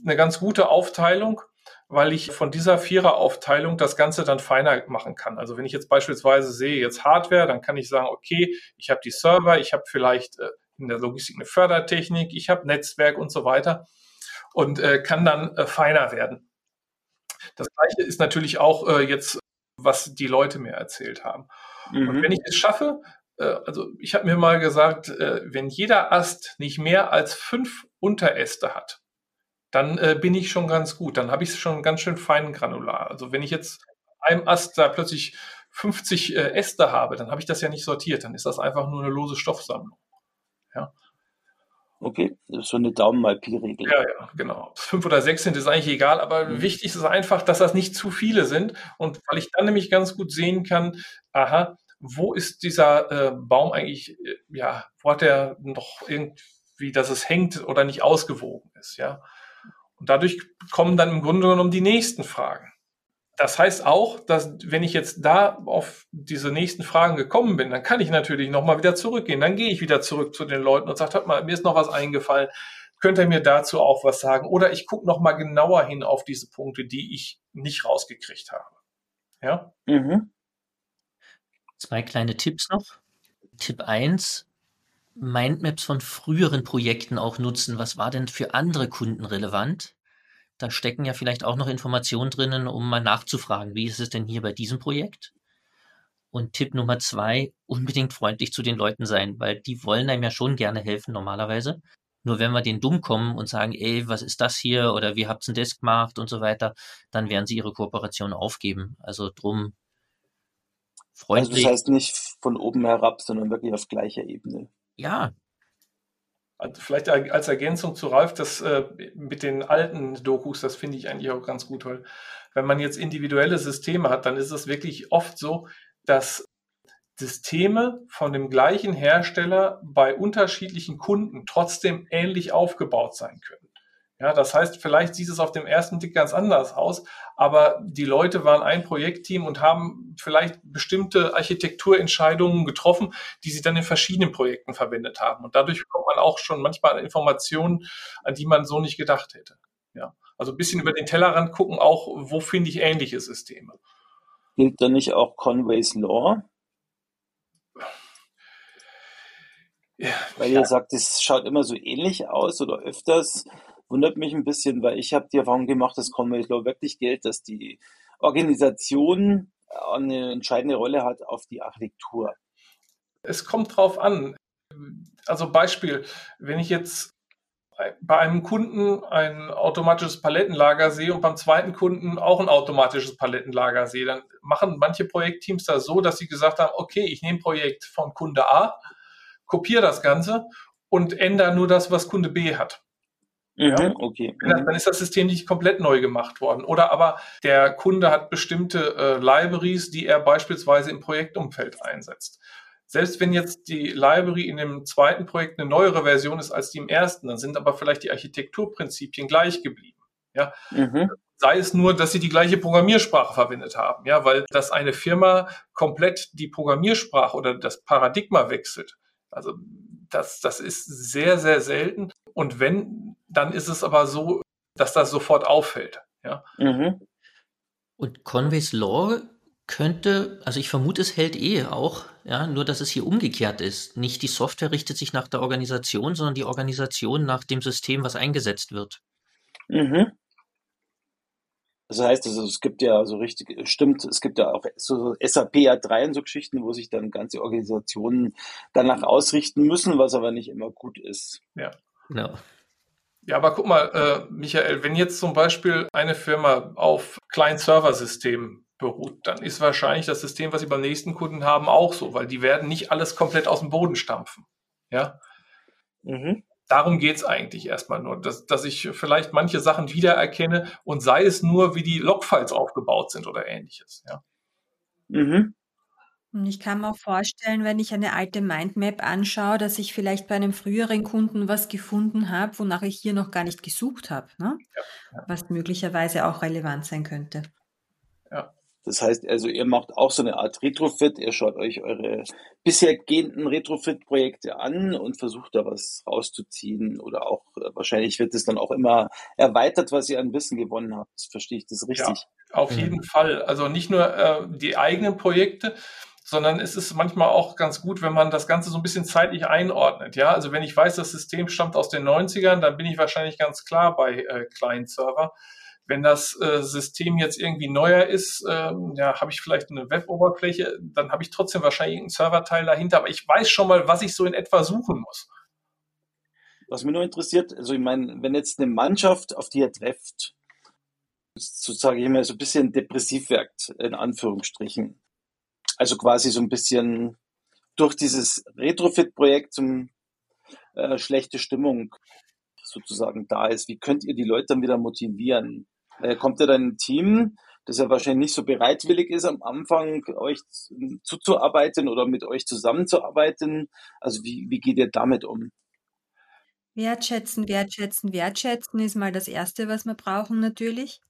eine ganz gute Aufteilung, weil ich von dieser Vierer-Aufteilung das Ganze dann feiner machen kann. Also wenn ich jetzt beispielsweise sehe, jetzt Hardware, dann kann ich sagen, okay, ich habe die Server, ich habe vielleicht äh, in der Logistik eine Fördertechnik, ich habe Netzwerk und so weiter und äh, kann dann äh, feiner werden. Das gleiche ist natürlich auch äh, jetzt, was die Leute mir erzählt haben. Mhm. Und wenn ich es schaffe, äh, also ich habe mir mal gesagt, äh, wenn jeder Ast nicht mehr als fünf Unteräste hat, dann äh, bin ich schon ganz gut. Dann habe ich es schon ganz schön fein granular. Also wenn ich jetzt einem Ast da plötzlich 50 äh, Äste habe, dann habe ich das ja nicht sortiert. Dann ist das einfach nur eine lose Stoffsammlung. Ja. Okay, das ist so eine Daumen-mal-Pi-Regel. Ja, ja, genau. Fünf oder sechs sind, ist eigentlich egal, aber mhm. wichtig ist einfach, dass das nicht zu viele sind. Und weil ich dann nämlich ganz gut sehen kann, aha, wo ist dieser äh, Baum eigentlich, äh, ja, wo hat er noch irgendwie, dass es hängt oder nicht ausgewogen ist, ja. Und dadurch kommen dann im Grunde genommen die nächsten Fragen. Das heißt auch, dass wenn ich jetzt da auf diese nächsten Fragen gekommen bin, dann kann ich natürlich nochmal wieder zurückgehen. Dann gehe ich wieder zurück zu den Leuten und sage, hört mal, mir ist noch was eingefallen. Könnt ihr mir dazu auch was sagen? Oder ich gucke nochmal genauer hin auf diese Punkte, die ich nicht rausgekriegt habe. Ja? Mhm. Zwei kleine Tipps noch. Tipp eins Mindmaps von früheren Projekten auch nutzen. Was war denn für andere Kunden relevant? Da stecken ja vielleicht auch noch Informationen drinnen, um mal nachzufragen, wie ist es denn hier bei diesem Projekt? Und Tipp Nummer zwei, unbedingt freundlich zu den Leuten sein, weil die wollen einem ja schon gerne helfen normalerweise. Nur wenn wir den dumm kommen und sagen, ey, was ist das hier oder wie habt ihr das gemacht und so weiter, dann werden sie ihre Kooperation aufgeben. Also drum freundlich. Also das heißt nicht von oben herab, sondern wirklich auf gleicher Ebene. Ja. Also vielleicht als Ergänzung zu Ralf, das äh, mit den alten Dokus, das finde ich eigentlich auch ganz gut, weil wenn man jetzt individuelle Systeme hat, dann ist es wirklich oft so, dass Systeme von dem gleichen Hersteller bei unterschiedlichen Kunden trotzdem ähnlich aufgebaut sein können. Ja, das heißt, vielleicht sieht es auf dem ersten Blick ganz anders aus, aber die Leute waren ein Projektteam und haben vielleicht bestimmte Architekturentscheidungen getroffen, die sie dann in verschiedenen Projekten verwendet haben. Und dadurch bekommt man auch schon manchmal Informationen, an die man so nicht gedacht hätte. Ja, also ein bisschen über den Tellerrand gucken, auch wo finde ich ähnliche Systeme. Gilt da nicht auch Conway's Law? Ja, Weil ihr sagt, es schaut immer so ähnlich aus oder öfters. Wundert mich ein bisschen, weil ich habe die Erfahrung gemacht, dass Conway Law wirklich gilt, dass die Organisation eine entscheidende Rolle hat auf die Architektur. Es kommt drauf an. Also Beispiel, wenn ich jetzt bei einem Kunden ein automatisches Palettenlager sehe und beim zweiten Kunden auch ein automatisches Palettenlager sehe, dann machen manche Projektteams das so, dass sie gesagt haben, okay, ich nehme Projekt von Kunde A, kopiere das Ganze und ändere nur das, was Kunde B hat. Mhm, ja, okay. Dann ist das System nicht komplett neu gemacht worden. Oder aber der Kunde hat bestimmte äh, Libraries, die er beispielsweise im Projektumfeld einsetzt. Selbst wenn jetzt die Library in dem zweiten Projekt eine neuere Version ist als die im ersten, dann sind aber vielleicht die Architekturprinzipien gleich geblieben. Ja, mhm. sei es nur, dass sie die gleiche Programmiersprache verwendet haben. Ja, weil dass eine Firma komplett die Programmiersprache oder das Paradigma wechselt, also das, das ist sehr, sehr selten. Und wenn, dann ist es aber so, dass das sofort auffällt. Ja. Mhm. Und Conway's Law könnte, also ich vermute, es hält eh auch, ja, nur dass es hier umgekehrt ist. Nicht die Software richtet sich nach der Organisation, sondern die Organisation nach dem System, was eingesetzt wird. Mhm. Das heißt, also, es gibt ja so richtig, stimmt, es gibt ja auch so SAP A3 und so Geschichten, wo sich dann ganze Organisationen danach ausrichten müssen, was aber nicht immer gut ist. Ja. No. Ja, aber guck mal, äh, Michael, wenn jetzt zum Beispiel eine Firma auf Client-Server-Systemen beruht, dann ist wahrscheinlich das System, was sie beim nächsten Kunden haben, auch so, weil die werden nicht alles komplett aus dem Boden stampfen. Ja. Mhm darum geht's eigentlich erstmal nur, dass, dass ich vielleicht manche Sachen wiedererkenne und sei es nur, wie die Logfiles aufgebaut sind oder ähnliches. Ja. Mhm. Und ich kann mir auch vorstellen, wenn ich eine alte Mindmap anschaue, dass ich vielleicht bei einem früheren Kunden was gefunden habe, wonach ich hier noch gar nicht gesucht habe, ne? Ja, ja. was möglicherweise auch relevant sein könnte. Ja. Das heißt also, ihr macht auch so eine Art Retrofit, ihr schaut euch eure bisher gehenden Retrofit-Projekte an und versucht da was rauszuziehen oder auch äh, wahrscheinlich wird es dann auch immer erweitert, was ihr an Wissen gewonnen habt. Verstehe ich das richtig? Ja, auf jeden mhm. Fall. Also nicht nur äh, die eigenen Projekte, sondern es ist manchmal auch ganz gut, wenn man das Ganze so ein bisschen zeitlich einordnet. Ja, also wenn ich weiß, das System stammt aus den 90ern, dann bin ich wahrscheinlich ganz klar bei äh, Client-Server. Wenn das äh, System jetzt irgendwie neuer ist, ähm, ja, habe ich vielleicht eine Web-Oberfläche, dann habe ich trotzdem wahrscheinlich einen Serverteil dahinter, aber ich weiß schon mal, was ich so in etwa suchen muss. Was mich nur interessiert, also ich meine, wenn jetzt eine Mannschaft auf die ihr trefft, sozusagen immer so ein bisschen depressiv wirkt, in Anführungsstrichen. Also quasi so ein bisschen durch dieses Retrofit-Projekt zum äh, schlechte Stimmung sozusagen da ist. Wie könnt ihr die Leute dann wieder motivieren? Äh, kommt ihr dann ein Team, das ja wahrscheinlich nicht so bereitwillig ist, am Anfang euch zuzuarbeiten oder mit euch zusammenzuarbeiten? Also wie, wie geht ihr damit um? Wertschätzen, wertschätzen, wertschätzen ist mal das Erste, was wir brauchen natürlich.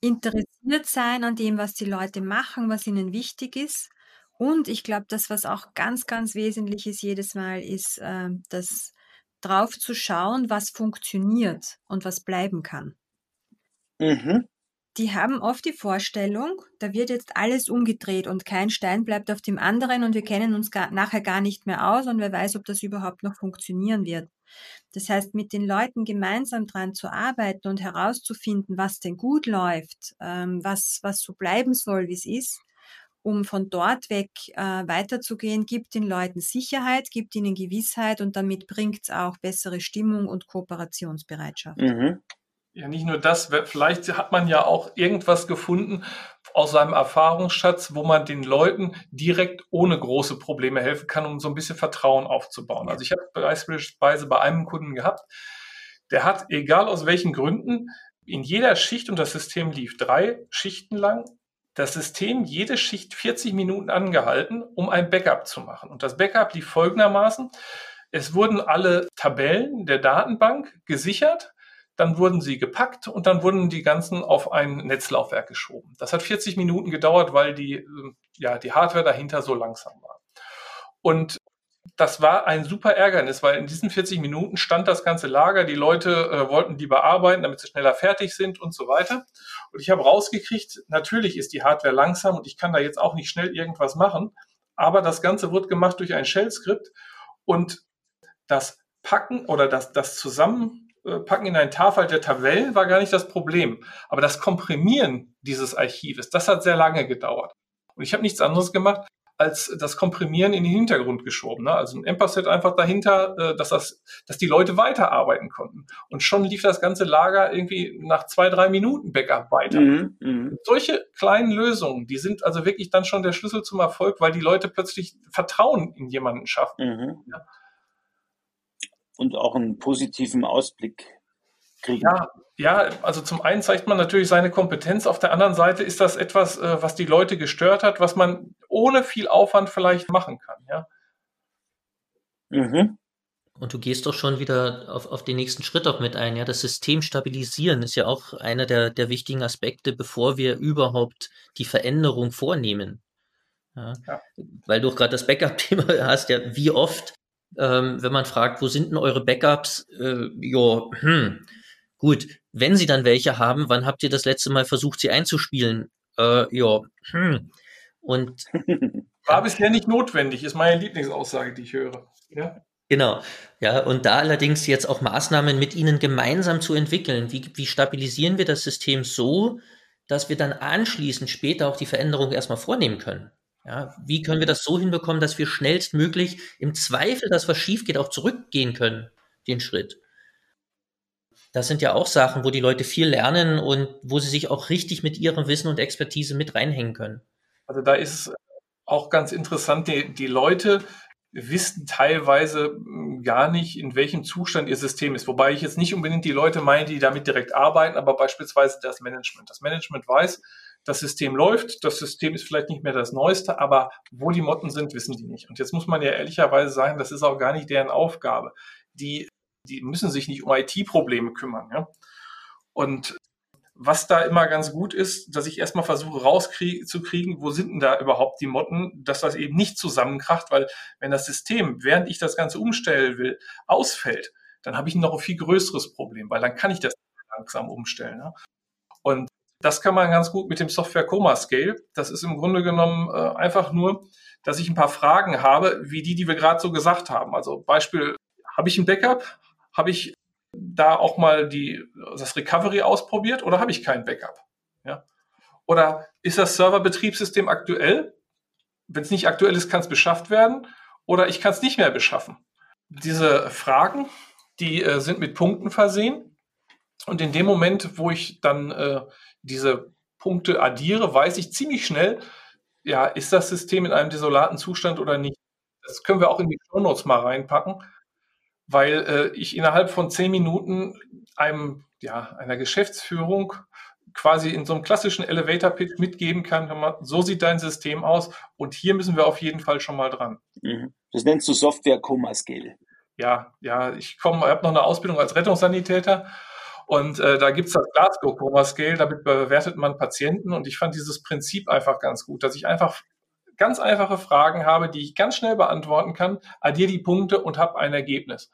Interessiert sein an dem, was die Leute machen, was ihnen wichtig ist. Und ich glaube, das, was auch ganz, ganz wesentlich ist jedes Mal, ist, äh, dass drauf zu schauen, was funktioniert und was bleiben kann. Mhm. Die haben oft die Vorstellung, da wird jetzt alles umgedreht und kein Stein bleibt auf dem anderen und wir kennen uns gar, nachher gar nicht mehr aus und wer weiß, ob das überhaupt noch funktionieren wird. Das heißt, mit den Leuten gemeinsam dran zu arbeiten und herauszufinden, was denn gut läuft, ähm, was, was so bleiben soll, wie es ist um von dort weg äh, weiterzugehen, gibt den Leuten Sicherheit, gibt ihnen Gewissheit und damit bringt es auch bessere Stimmung und Kooperationsbereitschaft. Mhm. Ja, nicht nur das, vielleicht hat man ja auch irgendwas gefunden aus seinem Erfahrungsschatz, wo man den Leuten direkt ohne große Probleme helfen kann, um so ein bisschen Vertrauen aufzubauen. Also ich habe beispielsweise bei einem Kunden gehabt, der hat, egal aus welchen Gründen, in jeder Schicht und das System lief drei Schichten lang, das System jede Schicht 40 Minuten angehalten, um ein Backup zu machen. Und das Backup lief folgendermaßen. Es wurden alle Tabellen der Datenbank gesichert dann wurden sie gepackt und dann wurden die ganzen auf ein Netzlaufwerk geschoben. Das hat 40 Minuten gedauert, weil die, ähm, ja, die Hardware dahinter so langsam war. Und das war ein super Ärgernis, weil in diesen 40 Minuten stand das ganze Lager, die Leute äh, wollten die bearbeiten, damit sie schneller fertig sind und so weiter. Und ich habe rausgekriegt, natürlich ist die Hardware langsam und ich kann da jetzt auch nicht schnell irgendwas machen, aber das Ganze wird gemacht durch ein Shell-Skript und das Packen oder das, das Zusammen packen in ein Tafel der Tabellen war gar nicht das Problem. Aber das Komprimieren dieses Archives, das hat sehr lange gedauert. Und ich habe nichts anderes gemacht, als das Komprimieren in den Hintergrund geschoben. Ne? Also ein Empasset einfach dahinter, äh, dass, das, dass die Leute weiterarbeiten konnten. Und schon lief das ganze Lager irgendwie nach zwei, drei Minuten Backup weiter. Mhm, mh. Solche kleinen Lösungen, die sind also wirklich dann schon der Schlüssel zum Erfolg, weil die Leute plötzlich Vertrauen in jemanden schaffen. Mhm. Ja? Und auch einen positiven Ausblick kriegen. Ja, ja, also zum einen zeigt man natürlich seine Kompetenz, auf der anderen Seite ist das etwas, äh, was die Leute gestört hat, was man ohne viel Aufwand vielleicht machen kann, ja. Mhm. Und du gehst doch schon wieder auf, auf den nächsten Schritt auch mit ein. Ja, das System stabilisieren ist ja auch einer der, der wichtigen Aspekte, bevor wir überhaupt die Veränderung vornehmen. Ja. Ja. Weil du auch gerade das Backup-Thema [LAUGHS] hast, ja, wie oft ähm, wenn man fragt, wo sind denn eure Backups? Äh, ja, hm, gut, wenn sie dann welche haben, wann habt ihr das letzte Mal versucht, sie einzuspielen? Äh, ja, hm. Und [LAUGHS] war bisher nicht notwendig, ist meine Lieblingsaussage, die ich höre. Ja. Genau, ja, und da allerdings jetzt auch Maßnahmen mit Ihnen gemeinsam zu entwickeln. Wie, wie stabilisieren wir das System so, dass wir dann anschließend später auch die Veränderung erstmal vornehmen können? Ja, wie können wir das so hinbekommen, dass wir schnellstmöglich im Zweifel, dass was schief geht, auch zurückgehen können, den Schritt? Das sind ja auch Sachen, wo die Leute viel lernen und wo sie sich auch richtig mit ihrem Wissen und Expertise mit reinhängen können. Also da ist auch ganz interessant, die, die Leute wissen teilweise hm, gar nicht, in welchem Zustand ihr System ist. Wobei ich jetzt nicht unbedingt die Leute meine, die damit direkt arbeiten, aber beispielsweise das Management. Das Management weiß, das System läuft, das System ist vielleicht nicht mehr das Neueste, aber wo die Motten sind, wissen die nicht. Und jetzt muss man ja ehrlicherweise sagen, das ist auch gar nicht deren Aufgabe. Die, die müssen sich nicht um IT-Probleme kümmern. Ja? Und was da immer ganz gut ist, dass ich erstmal versuche rauszukriegen, wo sind denn da überhaupt die Motten, dass das eben nicht zusammenkracht, weil wenn das System, während ich das Ganze umstellen will, ausfällt, dann habe ich noch ein viel größeres Problem, weil dann kann ich das langsam umstellen. Ja? Und das kann man ganz gut mit dem Software Coma Scale. Das ist im Grunde genommen äh, einfach nur, dass ich ein paar Fragen habe, wie die, die wir gerade so gesagt haben. Also Beispiel, habe ich ein Backup? Habe ich da auch mal die, das Recovery ausprobiert oder habe ich kein Backup? Ja? Oder ist das Serverbetriebssystem aktuell? Wenn es nicht aktuell ist, kann es beschafft werden oder ich kann es nicht mehr beschaffen. Diese Fragen, die äh, sind mit Punkten versehen. Und in dem Moment, wo ich dann äh, diese Punkte addiere, weiß ich ziemlich schnell, ja, ist das System in einem desolaten Zustand oder nicht. Das können wir auch in die Show Notes mal reinpacken, weil äh, ich innerhalb von zehn Minuten einem, ja, einer Geschäftsführung quasi in so einem klassischen Elevator-Pitch mitgeben kann, man, so sieht dein System aus und hier müssen wir auf jeden Fall schon mal dran. Mhm. Das nennst du Software Coma Scale. Ja, ja, ich komme, habe noch eine Ausbildung als Rettungssanitäter und äh, da gibt's das Glasgow Coma Scale, damit bewertet man Patienten. Und ich fand dieses Prinzip einfach ganz gut, dass ich einfach ganz einfache Fragen habe, die ich ganz schnell beantworten kann, addiere die Punkte und habe ein Ergebnis.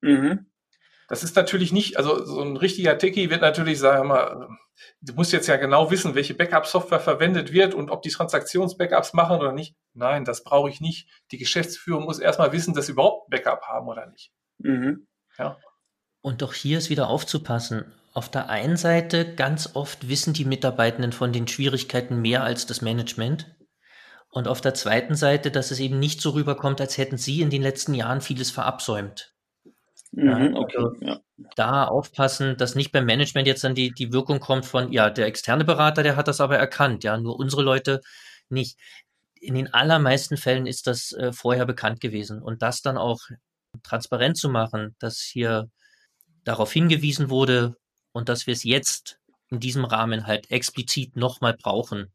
Mhm. Das ist natürlich nicht, also so ein richtiger Techie wird natürlich sagen, mal, du musst jetzt ja genau wissen, welche Backup-Software verwendet wird und ob die Transaktions-Backups machen oder nicht. Nein, das brauche ich nicht. Die Geschäftsführung muss erstmal wissen, dass sie überhaupt Backup haben oder nicht. Mhm. Ja. Und doch hier ist wieder aufzupassen. Auf der einen Seite, ganz oft wissen die Mitarbeitenden von den Schwierigkeiten mehr als das Management. Und auf der zweiten Seite, dass es eben nicht so rüberkommt, als hätten Sie in den letzten Jahren vieles verabsäumt. Mhm, okay, also ja. Da aufpassen, dass nicht beim Management jetzt dann die, die Wirkung kommt von, ja, der externe Berater, der hat das aber erkannt, ja, nur unsere Leute nicht. In den allermeisten Fällen ist das äh, vorher bekannt gewesen. Und das dann auch transparent zu machen, dass hier darauf hingewiesen wurde und dass wir es jetzt in diesem Rahmen halt explizit nochmal brauchen,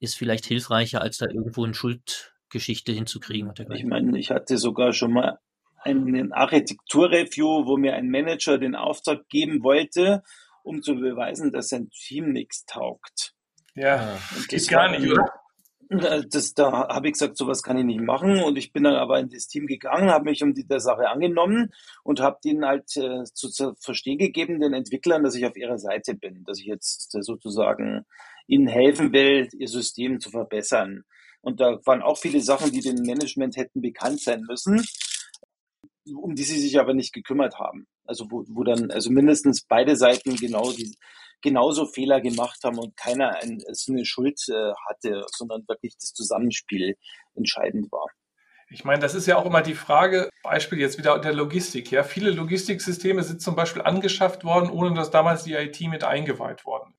ist vielleicht hilfreicher, als da irgendwo eine Schuldgeschichte hinzukriegen. Ich meine, ich hatte sogar schon mal einen Architekturreview, wo mir ein Manager den Auftrag geben wollte, um zu beweisen, dass sein Team nichts taugt. Ja, das geht gar nicht, oder? Das, da habe ich gesagt, sowas kann ich nicht machen. Und ich bin dann aber in das Team gegangen, habe mich um die der Sache angenommen und habe denen halt äh, zu, zu verstehen gegeben, den Entwicklern, dass ich auf ihrer Seite bin, dass ich jetzt sozusagen ihnen helfen will, ihr System zu verbessern. Und da waren auch viele Sachen, die dem Management hätten bekannt sein müssen, um die sie sich aber nicht gekümmert haben. Also wo, wo dann, also mindestens beide Seiten genau die, genauso Fehler gemacht haben und keiner eine Schuld äh, hatte, sondern wirklich das Zusammenspiel entscheidend war. Ich meine, das ist ja auch immer die Frage, Beispiel jetzt wieder der Logistik. Ja, viele Logistiksysteme sind zum Beispiel angeschafft worden, ohne dass damals die IT mit eingeweiht worden.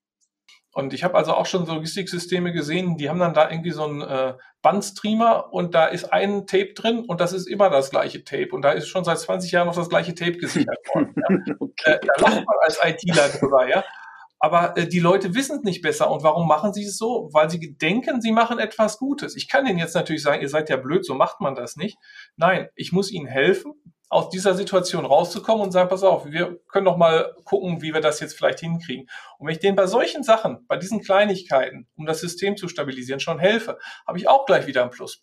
Und ich habe also auch schon Logistiksysteme gesehen, die haben dann da irgendwie so einen äh, Bandstreamer und da ist ein Tape drin und das ist immer das gleiche Tape und da ist schon seit 20 Jahren noch das gleiche Tape gesichert worden. Ja. [LAUGHS] okay. äh, da lacht man als ITler drüber, ja. Aber äh, die Leute wissen es nicht besser. Und warum machen sie es so? Weil sie denken, sie machen etwas Gutes. Ich kann ihnen jetzt natürlich sagen, ihr seid ja blöd, so macht man das nicht. Nein, ich muss ihnen helfen, aus dieser Situation rauszukommen und sagen, pass auf, wir können doch mal gucken, wie wir das jetzt vielleicht hinkriegen. Und wenn ich denen bei solchen Sachen, bei diesen Kleinigkeiten, um das System zu stabilisieren, schon helfe, habe ich auch gleich wieder einen Plus.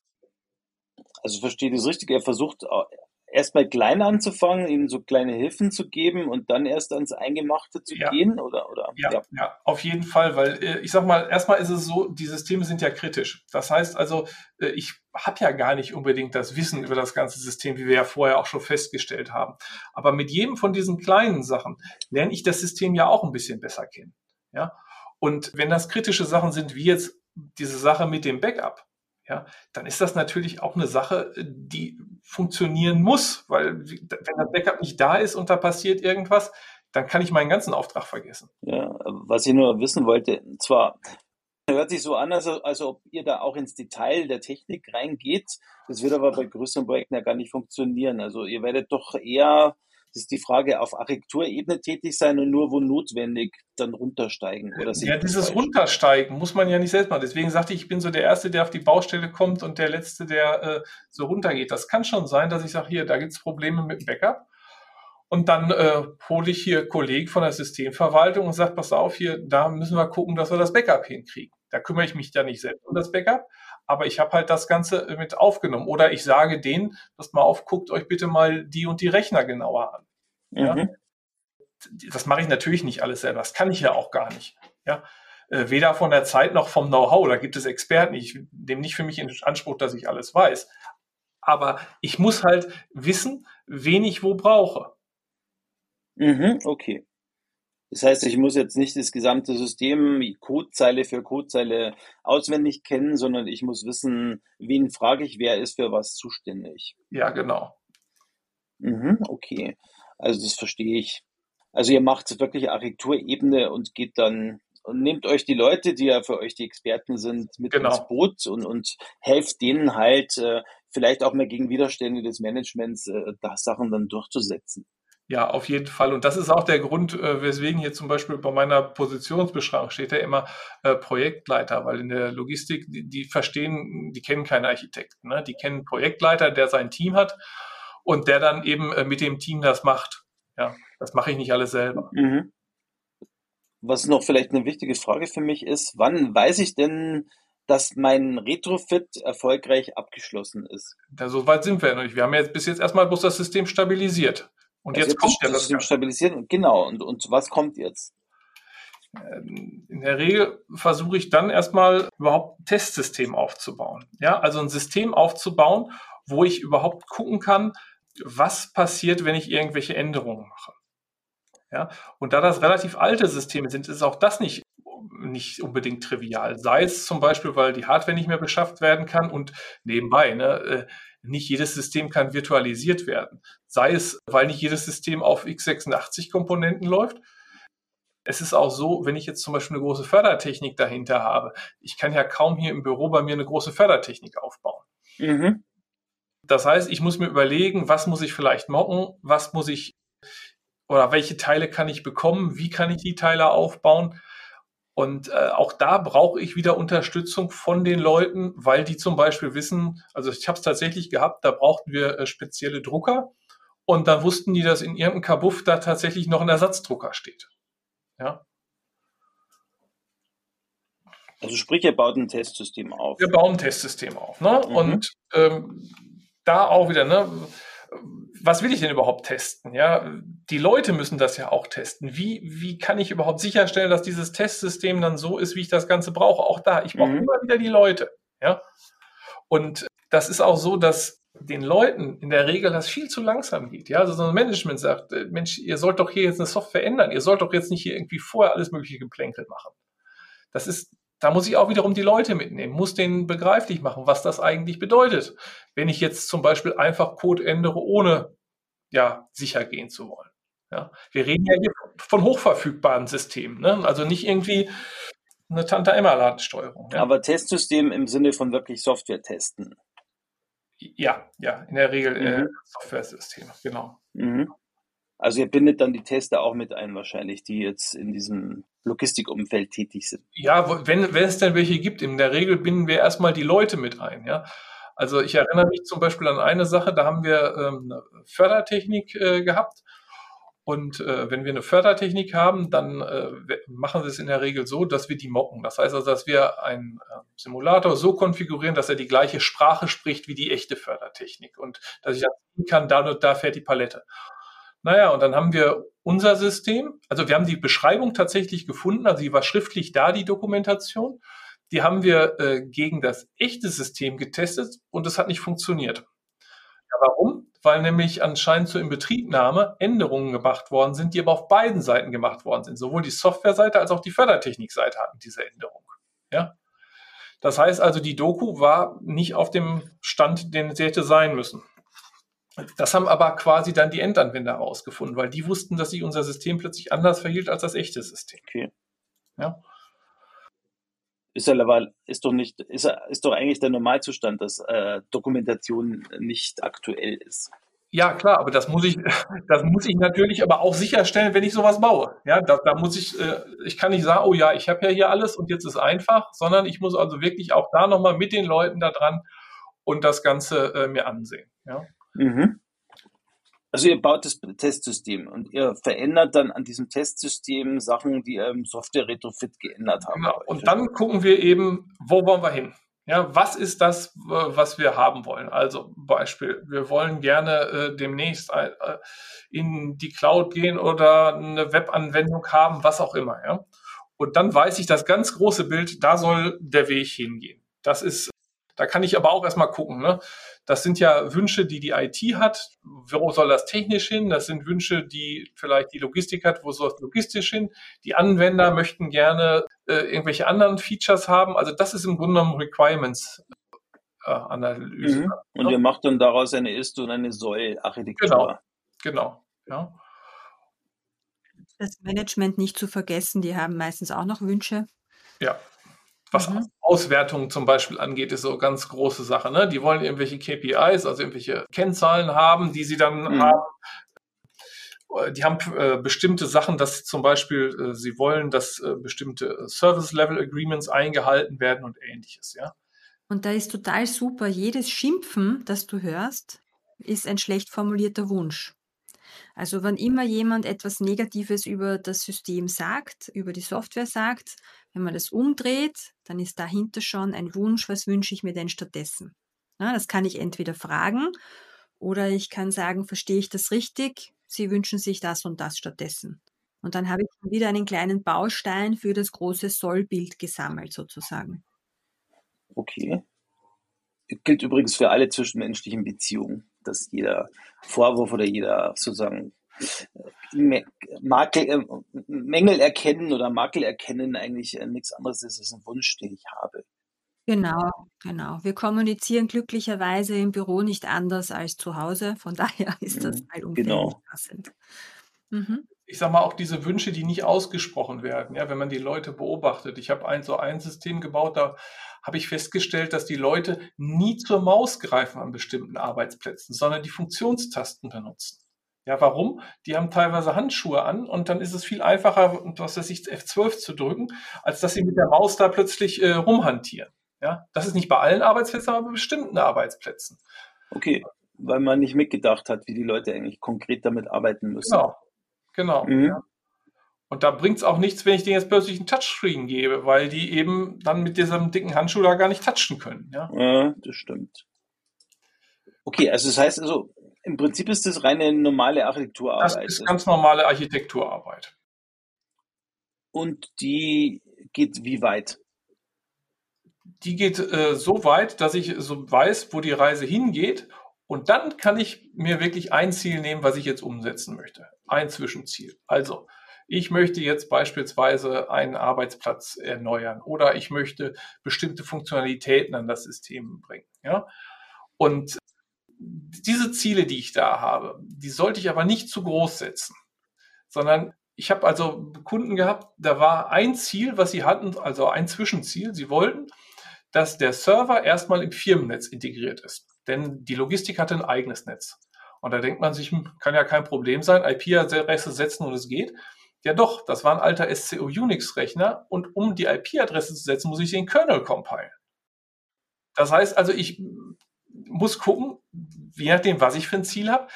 Also verstehe ich das richtig. Er versucht erstmal klein anzufangen, ihnen so kleine Hilfen zu geben und dann erst ans Eingemachte zu ja. gehen, oder? oder? Ja, ja, ja. auf jeden Fall, weil äh, ich sag mal, erstmal ist es so, die Systeme sind ja kritisch. Das heißt also, äh, ich habe ja gar nicht unbedingt das Wissen über das ganze System, wie wir ja vorher auch schon festgestellt haben. Aber mit jedem von diesen kleinen Sachen lerne ich das System ja auch ein bisschen besser kennen. Ja. Und wenn das kritische Sachen sind, wie jetzt diese Sache mit dem Backup, ja, dann ist das natürlich auch eine Sache, die funktionieren muss, weil wenn das Backup nicht da ist und da passiert irgendwas, dann kann ich meinen ganzen Auftrag vergessen. Ja, was ich nur wissen wollte, zwar hört sich so an, als, als ob ihr da auch ins Detail der Technik reingeht. Das wird aber bei größeren Projekten ja gar nicht funktionieren. Also ihr werdet doch eher ist die Frage, auf Architekturebene tätig sein und nur wo notwendig dann runtersteigen. Oder ja, dieses Runtersteigen muss man ja nicht selbst machen. Deswegen sagte ich, ich bin so der Erste, der auf die Baustelle kommt und der Letzte, der äh, so runtergeht. Das kann schon sein, dass ich sage, hier, da gibt es Probleme mit dem Backup. Und dann äh, hole ich hier Kollegen von der Systemverwaltung und sage, pass auf, hier, da müssen wir gucken, dass wir das Backup hinkriegen. Da kümmere ich mich ja nicht selbst um das Backup, aber ich habe halt das Ganze mit aufgenommen. Oder ich sage denen, passt mal auf, guckt euch bitte mal die und die Rechner genauer an. Ja? Mhm. Das mache ich natürlich nicht alles selber. Das kann ich ja auch gar nicht. Ja? Äh, weder von der Zeit noch vom Know-how. Da gibt es Experten. Ich nehme nicht für mich in Anspruch, dass ich alles weiß. Aber ich muss halt wissen, wen ich wo brauche. Mhm, okay. Das heißt, ich muss jetzt nicht das gesamte System Codezeile für Codezeile auswendig kennen, sondern ich muss wissen, wen frage ich, wer ist für was zuständig. Ja, genau. Mhm, okay. Also das verstehe ich. Also ihr macht wirklich Architekturebene und geht dann und nehmt euch die Leute, die ja für euch die Experten sind, mit genau. ins Boot und, und helft denen halt äh, vielleicht auch mal gegen Widerstände des Managements äh, da Sachen dann durchzusetzen. Ja, auf jeden Fall. Und das ist auch der Grund, äh, weswegen hier zum Beispiel bei meiner Positionsbeschreibung steht ja immer äh, Projektleiter, weil in der Logistik, die, die verstehen, die kennen keine Architekten. Ne? Die kennen Projektleiter, der sein Team hat und der dann eben äh, mit dem Team das macht. Ja, das mache ich nicht alles selber. Mhm. Was noch vielleicht eine wichtige Frage für mich ist, wann weiß ich denn, dass mein Retrofit erfolgreich abgeschlossen ist? Ja, so weit sind wir ja noch nicht. Wir haben jetzt bis jetzt erstmal bloß das System stabilisiert. Und also jetzt, jetzt kommt das System stabilisiert. Genau. Und, und was kommt jetzt? Ähm, in der Regel versuche ich dann erstmal überhaupt ein Testsystem aufzubauen. Ja, also ein System aufzubauen, wo ich überhaupt gucken kann, was passiert, wenn ich irgendwelche Änderungen mache. Ja, und da das relativ alte Systeme sind, ist auch das nicht nicht unbedingt trivial. Sei es zum Beispiel, weil die Hardware nicht mehr beschafft werden kann und nebenbei, ne, äh, nicht jedes System kann virtualisiert werden. Sei es, weil nicht jedes System auf x86-Komponenten läuft. Es ist auch so, wenn ich jetzt zum Beispiel eine große Fördertechnik dahinter habe, ich kann ja kaum hier im Büro bei mir eine große Fördertechnik aufbauen. Mhm. Das heißt, ich muss mir überlegen, was muss ich vielleicht mocken, was muss ich oder welche Teile kann ich bekommen, wie kann ich die Teile aufbauen. Und äh, auch da brauche ich wieder Unterstützung von den Leuten, weil die zum Beispiel wissen, also ich habe es tatsächlich gehabt, da brauchten wir äh, spezielle Drucker und dann wussten die, dass in irgendeinem Kabuff da tatsächlich noch ein Ersatzdrucker steht. Ja. Also sprich, ihr baut ein Testsystem auf. Wir bauen ein Testsystem auf. Ne? Mhm. Und ähm, da auch wieder, ne, was will ich denn überhaupt testen? Ja, die Leute müssen das ja auch testen. Wie, wie kann ich überhaupt sicherstellen, dass dieses Testsystem dann so ist, wie ich das Ganze brauche? Auch da, ich brauche mhm. immer wieder die Leute. Ja, und das ist auch so, dass den Leuten in der Regel das viel zu langsam geht. Ja, also so ein Management sagt, äh, Mensch, ihr sollt doch hier jetzt eine Software ändern. Ihr sollt doch jetzt nicht hier irgendwie vorher alles mögliche Geplänkel machen. Das ist da muss ich auch wiederum die Leute mitnehmen, muss denen begreiflich machen, was das eigentlich bedeutet, wenn ich jetzt zum Beispiel einfach Code ändere, ohne ja, sicher gehen zu wollen. Ja, wir reden ja hier von hochverfügbaren Systemen, ne? also nicht irgendwie eine Tante-Emma-Ladensteuerung. Ja. Aber Testsystem im Sinne von wirklich Software testen. Ja, ja, in der Regel äh, mhm. äh, Software-Systeme, genau. Mhm. Also ihr bindet dann die Tester auch mit ein wahrscheinlich, die jetzt in diesem Logistikumfeld tätig sind. Ja, wenn, wenn es denn welche gibt, in der Regel binden wir erstmal die Leute mit ein, ja. Also ich erinnere mich zum Beispiel an eine Sache, da haben wir ähm, eine Fördertechnik äh, gehabt. Und äh, wenn wir eine Fördertechnik haben, dann äh, machen wir es in der Regel so, dass wir die mocken. Das heißt also, dass wir einen äh, Simulator so konfigurieren, dass er die gleiche Sprache spricht wie die echte Fördertechnik. Und dass ich dann kann, da, da fährt die Palette. Naja, und dann haben wir unser System, also wir haben die Beschreibung tatsächlich gefunden, also die war schriftlich da, die Dokumentation. Die haben wir äh, gegen das echte System getestet und es hat nicht funktioniert. Ja, warum? Weil nämlich anscheinend zur Inbetriebnahme Änderungen gemacht worden sind, die aber auf beiden Seiten gemacht worden sind. Sowohl die Softwareseite als auch die Fördertechnikseite hatten diese Änderung. Ja? Das heißt also, die Doku war nicht auf dem Stand, den sie hätte sein müssen. Das haben aber quasi dann die Endanwender herausgefunden, weil die wussten, dass sich unser System plötzlich anders verhielt als das echte System. Okay. Ja. Ist, aber, ist doch nicht, ist, ist doch eigentlich der Normalzustand, dass äh, Dokumentation nicht aktuell ist. Ja, klar, aber das muss ich, [LAUGHS] das muss ich natürlich aber auch sicherstellen, wenn ich sowas baue. Ja, da, da muss ich, äh, ich kann nicht sagen, oh ja, ich habe ja hier alles und jetzt ist einfach, sondern ich muss also wirklich auch da nochmal mit den Leuten da dran und das Ganze äh, mir ansehen. Ja. Mhm. Also ihr baut das Testsystem und ihr verändert dann an diesem Testsystem Sachen, die ihr im Software-Retrofit geändert haben. Genau. Und dann gucken wir eben, wo wollen wir hin? Ja, was ist das, was wir haben wollen? Also Beispiel, wir wollen gerne äh, demnächst äh, in die Cloud gehen oder eine Webanwendung haben, was auch immer. Ja? Und dann weiß ich das ganz große Bild, da soll der Weg hingehen. Das ist, da kann ich aber auch erstmal gucken. Ne? Das sind ja Wünsche, die die IT hat. Wo soll das technisch hin? Das sind Wünsche, die vielleicht die Logistik hat. Wo soll es logistisch hin? Die Anwender möchten gerne äh, irgendwelche anderen Features haben. Also das ist im Grunde genommen Requirements. Äh, Analyse. Mhm. Und ihr macht dann daraus eine Ist- und eine Soll-Architektur. Genau, genau. Ja. Das Management nicht zu vergessen, die haben meistens auch noch Wünsche. Ja, was mhm. Auswertungen zum Beispiel angeht, ist so eine ganz große Sache. Ne? Die wollen irgendwelche KPIs, also irgendwelche Kennzahlen haben, die sie dann mhm. haben. Äh, die haben äh, bestimmte Sachen, dass zum Beispiel äh, sie wollen, dass äh, bestimmte Service-Level-Agreements eingehalten werden und ähnliches, ja. Und da ist total super, jedes Schimpfen, das du hörst, ist ein schlecht formulierter Wunsch. Also wenn immer jemand etwas Negatives über das System sagt, über die Software sagt, wenn man das umdreht, dann ist dahinter schon ein Wunsch, was wünsche ich mir denn stattdessen? Ja, das kann ich entweder fragen oder ich kann sagen, verstehe ich das richtig? Sie wünschen sich das und das stattdessen. Und dann habe ich wieder einen kleinen Baustein für das große Sollbild gesammelt, sozusagen. Okay. Gilt übrigens für alle zwischenmenschlichen Beziehungen, dass jeder Vorwurf oder jeder sozusagen Makel, äh, Mängel erkennen oder Makel erkennen eigentlich äh, nichts anderes ist als ein Wunsch, den ich habe. Genau, genau. Wir kommunizieren glücklicherweise im Büro nicht anders als zu Hause. Von [LAUGHS] daher ist das Mhm, allumfänglich Genau. passend. Mhm. ich sag mal, auch diese Wünsche, die nicht ausgesprochen werden, ja, wenn man die Leute beobachtet. Ich habe ein so ein System gebaut, da habe ich festgestellt, dass die Leute nie zur Maus greifen an bestimmten Arbeitsplätzen, sondern die Funktionstasten benutzen. Ja, warum? Die haben teilweise Handschuhe an und dann ist es viel einfacher, was weiß ich, F12 zu drücken, als dass sie mit der Maus da plötzlich äh, rumhantieren. Ja, das ist nicht bei allen Arbeitsplätzen, aber bei bestimmten Arbeitsplätzen. Okay, weil man nicht mitgedacht hat, wie die Leute eigentlich konkret damit arbeiten müssen. Genau, genau. Mhm. Ja. Und da bringt's auch nichts, wenn ich denen jetzt plötzlich einen Touchscreen gebe, weil die eben dann mit diesem dicken Handschuh da gar nicht touchen können. Ja? Ja, das stimmt. Okay, also das heißt also, im Prinzip ist das reine normale Das Architekturarbeit. ist ganz normale Architekturarbeit. Und die geht wie weit? Die geht äh, so weit, dass ich so weiß, wo die Reise hingeht. Und dann kann ich mir wirklich ein Ziel nehmen, was ich jetzt umsetzen möchte. Ein Zwischenziel. Also, ich möchte jetzt beispielsweise einen Arbeitsplatz erneuern oder ich möchte bestimmte Funktionalitäten an das System bringen. Ja? Und diese Ziele, die ich da habe, die sollte ich aber nicht zu groß setzen, sondern ich habe also Kunden gehabt, da war ein Ziel, was sie hatten, also ein Zwischenziel. Sie wollten, dass der Server erstmal im Firmennetz integriert ist. Denn die Logistik hatte ein eigenes Netz. Und da denkt man sich, hm, kann ja kein Problem sein, IP-Adresse setzen und es geht. Ja doch, das war ein alter SCO-Unix-Rechner und um die IP-Adresse zu setzen, muss ich den Kernel compilen. Das heißt also, ich muss gucken, je nachdem, was ich für ein Ziel habe,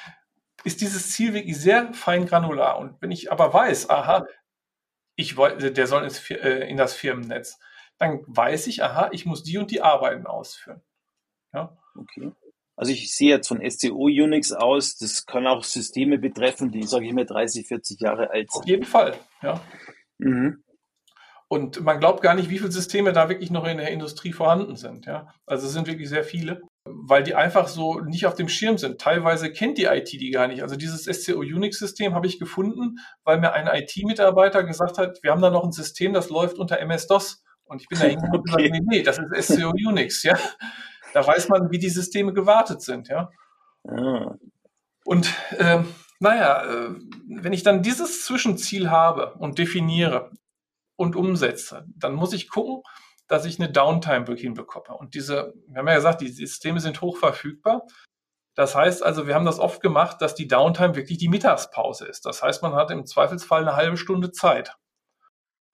ist dieses Ziel wirklich sehr fein granular. Und wenn ich aber weiß, aha, ich wollte, der soll ins, äh, in das Firmennetz, dann weiß ich, aha, ich muss die und die Arbeiten ausführen. Ja. Okay. Also ich sehe jetzt von SCO Unix aus, das kann auch Systeme betreffen, die, sage ich mal, 30, 40 Jahre alt Auf sind. jeden Fall, ja. Mhm. Und man glaubt gar nicht, wie viele Systeme da wirklich noch in der Industrie vorhanden sind, ja. Also es sind wirklich sehr viele, weil die einfach so nicht auf dem Schirm sind. Teilweise kennt die IT die gar nicht. Also dieses SCO Unix System habe ich gefunden, weil mir ein IT-Mitarbeiter gesagt hat, wir haben da noch ein System, das läuft unter MS-DOS. Und ich bin da hingegangen und Okay. gesagt, nee, nee, das ist SCO Unix, ja. Da weiß man, wie die Systeme gewartet sind, ja. Ah, Und ähm, naja, äh, wenn ich dann dieses Zwischenziel habe und definiere und umsetze, dann muss ich gucken, dass ich eine Downtime hinbekomme. Und diese, wir haben ja gesagt, die Systeme sind hoch verfügbar. Das heißt also, wir haben das oft gemacht, dass die Downtime wirklich die Mittagspause ist. Das heißt, man hat im Zweifelsfall eine halbe Stunde Zeit.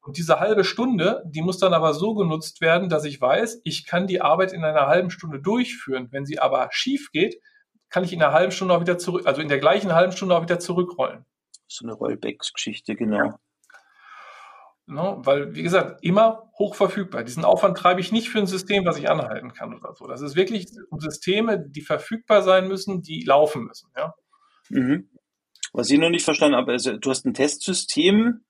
Und diese halbe Stunde, die muss dann aber so genutzt werden, dass ich weiß, ich kann die Arbeit in einer halben Stunde durchführen. Wenn sie aber schief geht, kann ich in einer halben Stunde auch wieder zurück, also in der gleichen halben Stunde auch wieder zurückrollen. so eine Rollbacks-Geschichte, genau. Ne? Weil, wie gesagt, immer hoch verfügbar. Diesen Aufwand treibe ich nicht für ein System, was ich anhalten kann oder so. Das ist wirklich um Systeme, die verfügbar sein müssen, die laufen müssen. Ja? Mhm. Was ich noch nicht verstanden habe, also du hast ein Testsystem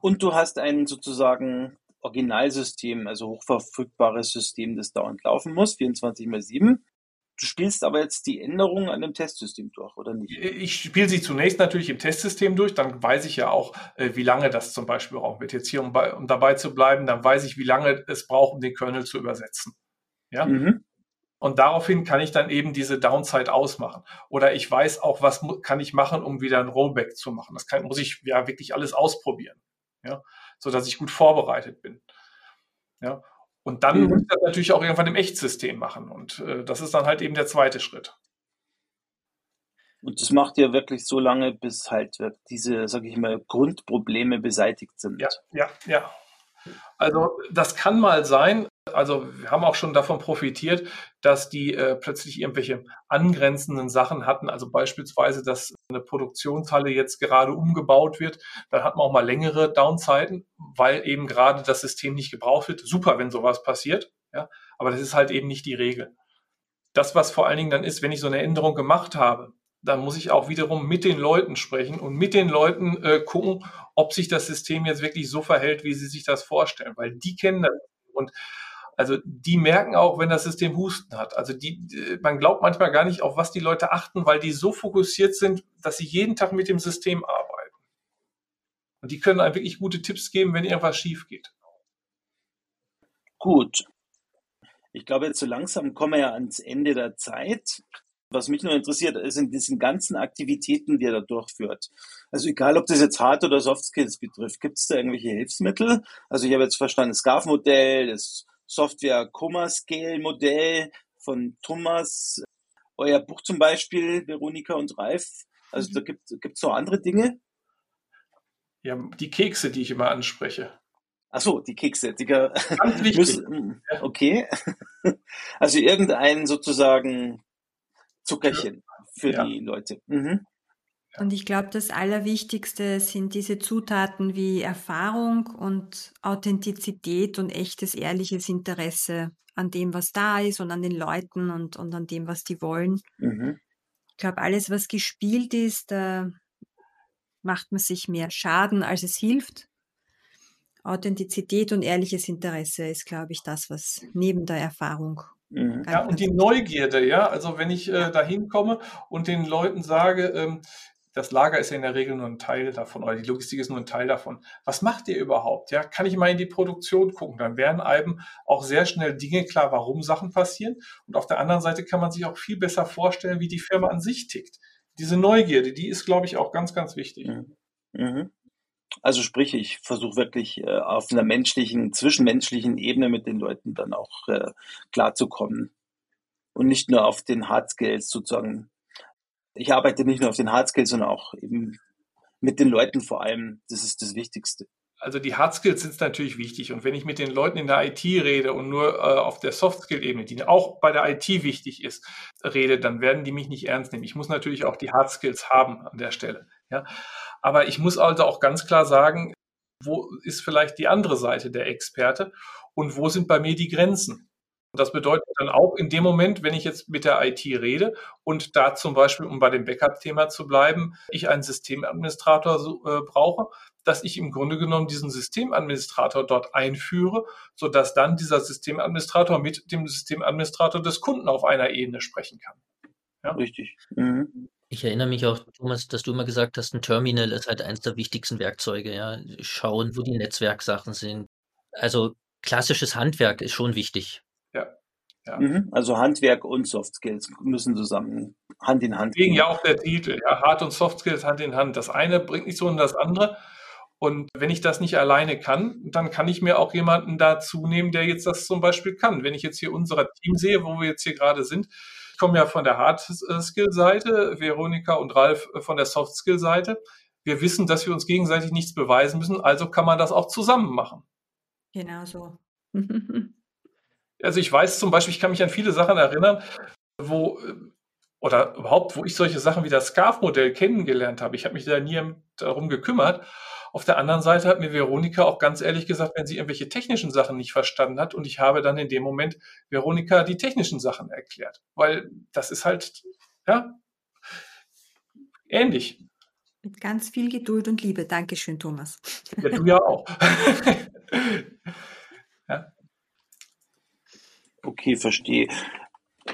und du hast ein sozusagen Originalsystem, also hochverfügbares System, das dauernd laufen muss, 24 mal 7. Du spielst aber jetzt die Änderungen an dem Testsystem durch, oder nicht? Ich spiele sie zunächst natürlich im Testsystem durch, dann weiß ich ja auch, äh, wie lange das zum Beispiel brauchen wird. Jetzt hier, um, bei, um dabei zu bleiben, dann weiß ich, wie lange es braucht, um den Kernel zu übersetzen. Ja? Mhm. Und daraufhin kann ich dann eben diese Downside ausmachen. Oder ich weiß auch, was kann ich machen, um wieder ein Rollback zu machen. Das kann, muss ich ja wirklich alles ausprobieren. Ja, so dass ich gut vorbereitet bin. Ja. Und dann Mhm. muss ich das natürlich auch irgendwann im Echtsystem machen. Und äh, das ist dann halt eben der zweite Schritt. Und das macht ihr wirklich so lange, bis halt diese, sag ich mal, Grundprobleme beseitigt sind. Ja, ja, ja. Also das kann mal sein. Also wir haben auch schon davon profitiert, dass die äh, plötzlich irgendwelche angrenzenden Sachen hatten. Also beispielsweise, dass eine Produktionshalle jetzt gerade umgebaut wird. Dann hat man auch mal längere Downzeiten, weil eben gerade das System nicht gebraucht wird. Super, wenn sowas passiert. Ja, aber das ist halt eben nicht die Regel. Das, was vor allen Dingen dann ist, wenn ich so eine Änderung gemacht habe, dann muss ich auch wiederum mit den Leuten sprechen und mit den Leuten äh, gucken, ob sich das System jetzt wirklich so verhält, wie sie sich das vorstellen, weil die kennen das und also die merken auch, wenn das System Husten hat. Also die, die- man glaubt manchmal gar nicht, auf was die Leute achten, weil die so fokussiert sind, dass sie jeden Tag mit dem System arbeiten. Und die können einem wirklich gute Tipps geben, wenn irgendwas schief geht. Gut. Ich glaube, jetzt so langsam kommen wir ja ans Ende der Zeit. Was mich nur interessiert, sind diese ganzen Aktivitäten, die er da durchführt. Also egal, ob das jetzt Hard- oder Soft Skills betrifft, gibt es da irgendwelche Hilfsmittel? Also ich habe jetzt verstanden, das SCARF-Modell, das Software Comma Scale Modell von Thomas, euer Buch zum Beispiel, Veronika und Ralf. Also da gibt es noch andere Dinge? Ja, die Kekse, die ich immer anspreche. Ach so, die Kekse. Die [LAUGHS] müssen, okay. [LAUGHS] Also irgendein sozusagen Zuckerchen für ja. die Leute. Mhm. Und ich glaube, das Allerwichtigste sind diese Zutaten wie Erfahrung und Authentizität und echtes, ehrliches Interesse an dem, was da ist und an den Leuten und, und an dem, was die wollen. Mhm. Ich glaube, alles, was gespielt ist, da macht man sich mehr Schaden, als es hilft. Authentizität und ehrliches Interesse ist, glaube ich, das, was neben der Erfahrung Mhm. Ja, und die Neugierde, ja. Also wenn ich äh, da hinkomme und den Leuten sage, ähm, das Lager ist ja in der Regel nur ein Teil davon oder die Logistik ist nur ein Teil davon. Was macht ihr überhaupt? Ja, kann ich mal in die Produktion gucken? Dann werden einem auch sehr schnell Dinge klar, warum Sachen passieren. Und auf der anderen Seite kann man sich auch viel besser vorstellen, wie die Firma an sich tickt. Diese Neugierde, die ist, glaube ich, auch ganz, ganz wichtig. Mhm. Mhm. Also sprich, ich versuche wirklich äh, auf einer menschlichen, zwischenmenschlichen Ebene mit den Leuten dann auch äh, klarzukommen. Und nicht nur auf den Hard Skills sozusagen. Ich arbeite nicht nur auf den Hard Skills, sondern auch eben mit den Leuten vor allem. Das ist das Wichtigste. Also die Hard Skills sind natürlich wichtig. Und wenn ich mit den Leuten in der IT rede und nur äh, auf der Soft Skill Ebene, die auch bei der IT wichtig ist, rede, dann werden die mich nicht ernst nehmen. Ich muss natürlich auch die Hard Skills haben an der Stelle. Ja. Aber ich muss also auch ganz klar sagen, wo ist vielleicht die andere Seite der Experte und wo sind bei mir die Grenzen? Das bedeutet dann auch in dem Moment, wenn ich jetzt mit der IT rede und da zum Beispiel, um bei dem Backup-Thema zu bleiben, ich einen Systemadministrator äh, brauche, dass ich im Grunde genommen diesen Systemadministrator dort einführe, so dass dann dieser Systemadministrator mit dem Systemadministrator des Kunden auf einer Ebene sprechen kann. Ja? Richtig. Mhm. Ich erinnere mich auch, Thomas, dass du immer gesagt hast, ein Terminal ist halt eines der wichtigsten Werkzeuge, ja. Schauen, wo die Netzwerksachen sind. Also klassisches Handwerk ist schon wichtig. Ja. ja. Mhm. Also Handwerk und Soft Skills müssen zusammen Hand in Hand gehen. Deswegen ja auch der Titel, ja, Hard und Soft Skills Hand in Hand. Das eine bringt nicht so in das andere. Und wenn ich das nicht alleine kann, dann kann ich mir auch jemanden dazu nehmen, der jetzt das zum Beispiel kann. Wenn ich jetzt hier unser Team sehe, wo wir jetzt hier gerade sind, komme ja von der Hard-Skill-Seite, Veronika und Ralf von der Soft-Skill-Seite. Wir wissen, dass wir uns gegenseitig nichts beweisen müssen, also kann man das auch zusammen machen. Genau so. also ich weiß zum Beispiel, ich kann mich an viele Sachen erinnern, wo oder überhaupt, wo ich solche Sachen wie das Scarf-Modell kennengelernt habe. Ich habe mich da nie darum gekümmert. Auf der anderen Seite hat mir Veronika auch ganz ehrlich gesagt, wenn sie irgendwelche technischen Sachen nicht verstanden hat und ich habe dann in dem Moment Veronika die technischen Sachen erklärt, weil das ist halt, ja, ähnlich. Mit ganz viel Geduld und Liebe. Dankeschön, Thomas. Ja, du ja auch. [LAUGHS] ja. Okay, verstehe.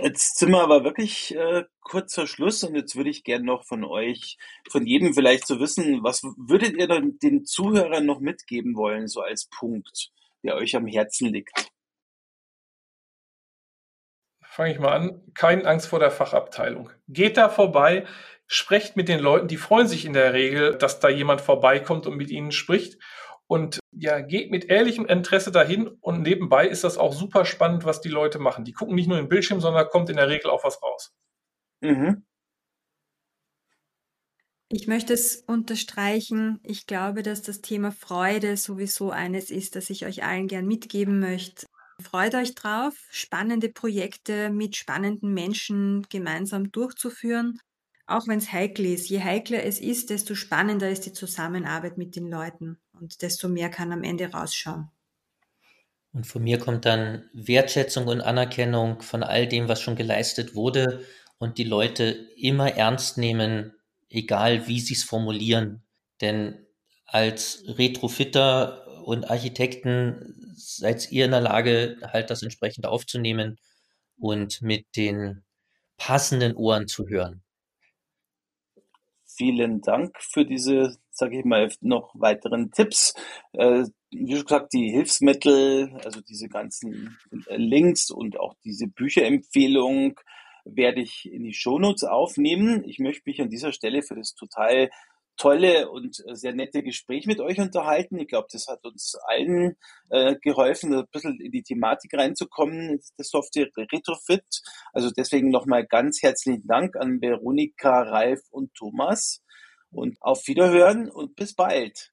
Jetzt sind wir aber wirklich äh, kurz vor Schluss und jetzt würde ich gerne noch von euch, von jedem vielleicht so wissen, was würdet ihr dann den Zuhörern noch mitgeben wollen, so als Punkt, der euch am Herzen liegt? Fange ich mal an. Keine Angst vor der Fachabteilung. Geht da vorbei, sprecht mit den Leuten, die freuen sich in der Regel, dass da jemand vorbeikommt und mit ihnen spricht. Und ja, geht mit ehrlichem Interesse dahin und nebenbei ist das auch super spannend, was die Leute machen. Die gucken nicht nur im Bildschirm, sondern kommt in der Regel auch was raus. Mhm. Ich möchte es unterstreichen. Ich glaube, dass das Thema Freude sowieso eines ist, das ich euch allen gern mitgeben möchte. Freut euch drauf, spannende Projekte mit spannenden Menschen gemeinsam durchzuführen. Auch wenn es heikel ist. Je heikler es ist, desto spannender ist die Zusammenarbeit mit den Leuten und desto mehr kann am Ende rausschauen. Und von mir kommt dann Wertschätzung und Anerkennung von all dem, was schon geleistet wurde und die Leute immer ernst nehmen, egal wie sie es formulieren. Denn als Retrofitter und Architekten seid ihr in der Lage, halt das entsprechend aufzunehmen und mit den passenden Ohren zu hören. Vielen Dank für diese sage ich mal, noch weiteren Tipps. Äh, wie schon gesagt, die Hilfsmittel, also diese ganzen Links und auch diese Bücherempfehlung werde ich in die Shownotes aufnehmen. Ich möchte mich an dieser Stelle für das total tolle und sehr nette Gespräch mit euch unterhalten. Ich glaube, das hat uns allen äh, geholfen, ein bisschen in die Thematik reinzukommen, das Software Retrofit. Also deswegen nochmal ganz herzlichen Dank an Veronika, Ralf und Thomas und auf Wiederhören und bis bald.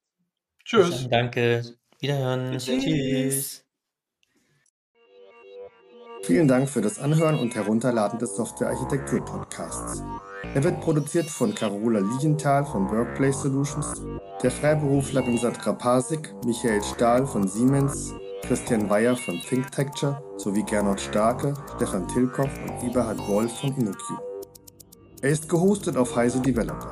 Tschüss. Danke. Wiederhören. Tschüss. Tschüss. Vielen Dank für das Anhören und Herunterladen des Software Architektur Podcasts. Er wird produziert von Carola Lienthal von Workplace Solutions, der Freiberufler Sandra Pasik, Michael Stahl von Siemens, Christian Weyer von ThinkTecture sowie Gernot Starke, Stefan Tilkoff und Eberhard Wolf von InnoQ. Er ist gehostet auf Heise Developer.